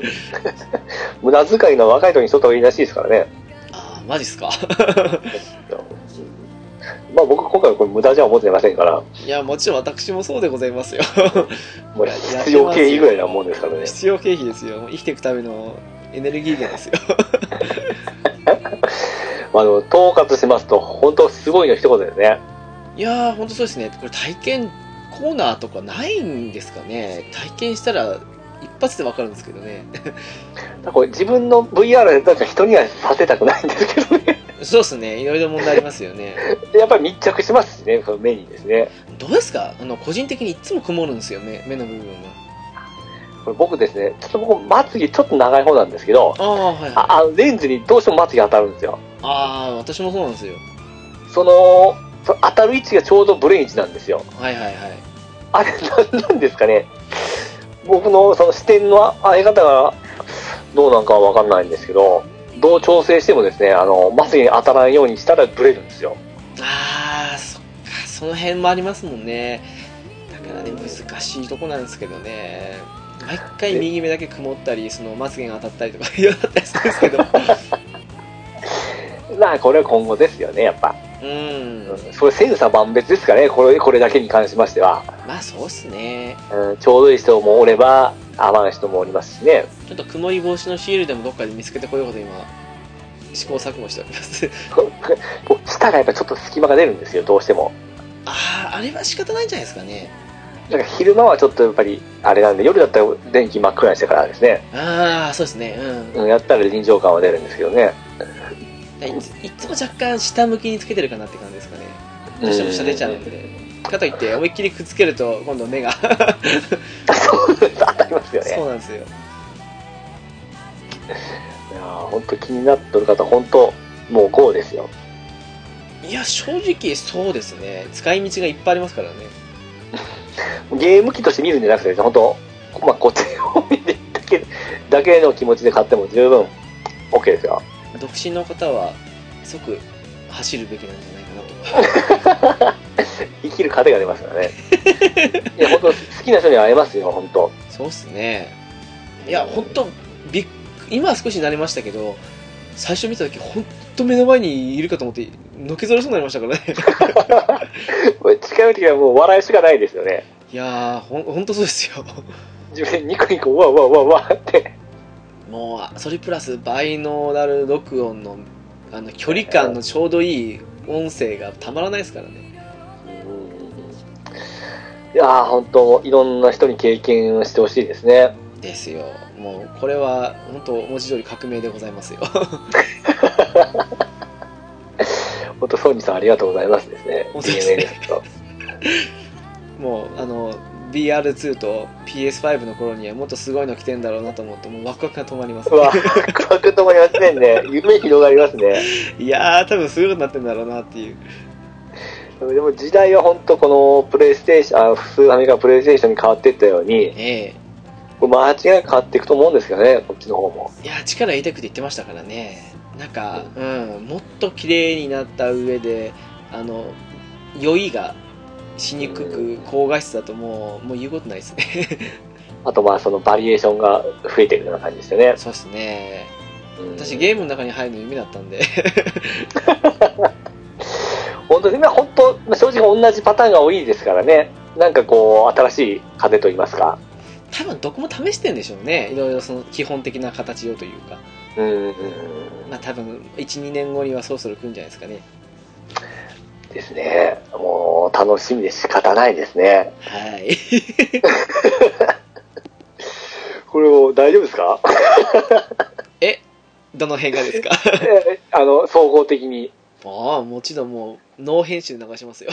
[laughs] 無駄遣いの若い時にしとった方がいいらしいですからね。ああマジっすか？[laughs] まあ僕今回はこれ無駄じゃ思ってませんから、いや、もちろん私もそうでございますよ。[laughs] もう必要経費ぐらいなもんですからね。必要経費ですよ。生きていくためのエネルギー源ですよ。まあ、あの、統括しますと、本当すごいの一言ですね。いやー、ほんとそうですね。これ体験コーナーとかないんですかね？体験したら一発でわかるんですけどね。[laughs] これ自分の VR でなんか人にはさせたくないんですけどね。そうですね。いろいろ問題ありますよね。で [laughs] やっぱり密着しますしね、その目にですね。どうですか？あの、個人的にいつも曇るんですよ、目目の部分これ僕ですね、ちょっと僕、まつげちょっと長い方なんですけど、が。ああ、はいはい。あレンズにどうしてもまつげ当たるんですよ。あー、私もそうなんですよ。その、その当たる位置がちょうどブレン位置なんですよ。はいはいはい。あれ、なんなんですかね。僕のその視点の合い方がどうなんかはわかんないんですけど、どう調整してもですね、あの、まつげに当たらないようにしたらブレるんですよ。ああ、そっか、その辺もありますもんね。だからね、難しいとこなんですけどね。毎回右目だけ曇ったり、そのまつげが当たったりとか、いろいろあったりするんですけど。[laughs] まあ、これは今後ですよね、やっぱ。うんう。ん、それ千差万別ですかね、これ、これだけに関しましては。まあそうっすね。うん、ちょうどいい人もおれば、合わん人もおりますしね。ちょっと曇り防止のシールでもどっかで見つけてこようと今、試行錯誤しております。こう舌がやっぱちょっと隙間が出るんですよ、どうしても。ああ、あれは仕方ないんじゃないですかね。だから昼間はちょっとやっぱり、あれなんで、夜だったら電気真っ暗にしてからですね。ああ、そうですね。うん。うん、やったら臨場感は出るんですけどね。いついつも若干下向きにつけてるかなって感じですかね。どうしても下出ちゃうんで。かといって思いっきりくっつけると今度目がそう当たりますよね。そうなんですよいやー本当気になっとる方、本当もうこうですよ。いや正直そうですね使い道がいっぱいありますからねゲーム機として見るんじゃなくて、本当まあ、こっちを見てだけ、だけの気持ちで買っても十分 OK ですよ。独身の方は即走るべきなんじゃないかなと生きる糧が出ますからね。いや、本当好きな人には会えますよ、本当そうっすねいや本当びっ今は少し慣れましたけど最初見た時本当目の前にいるかと思ってのけぞれそうになりましたからね近寄るときはもう笑いしかないですよね。いやーほんほんとそうですよ自分でニコニコ、うわうわうわうわって。もうそれプラスバイノーラル録音のあの距離感のちょうどいい音声がたまらないですからね。いやー、本当いろんな人に経験をしてほしいですね。ですよ。もうこれは本当文字通り革命でございますよ。[laughs] 本当ソニーさんありがとうございますですね。DNA ですけど [laughs] もうあの VR2 と PS5 の頃にはもっとすごいの来てんだろうなと思ってもうワクワクが止まりますうわ、クワクともりませんね。[laughs] 夢広がりますね。いやー多分すごいことになってんだろうなっていうでも時代は本当このプレイステーション、あ普通のアメリカプレイステーションに変わっていったように、えこれ間違いなく変わっていくと思うんですけどね、こっちの方も。えいや力入れたくて言ってましたからねなんかうんもっと綺麗になった上であの酔いがしにくく高画質だともうもう言うことないですね [laughs] あとまあそのバリエーションが増えてるような感じですよね。そうですねうん私ゲームの中に入るの夢だったんで [laughs] 本当に、まあ本当、まあ正直同じパターンが多いですからね。なんかこう、新しい風と言いますか。多分どこも試してんでしょうねいろいろその基本的な形をというかうん。まあ多分12年後にはそろそろ来るんじゃないですかねですね。もう楽しみで仕方ないですね。はい [laughs] これも大丈夫ですか？[laughs] どの辺がですか？[laughs] えあの、総合的に。ああもちろんもうノー編集で流しますよ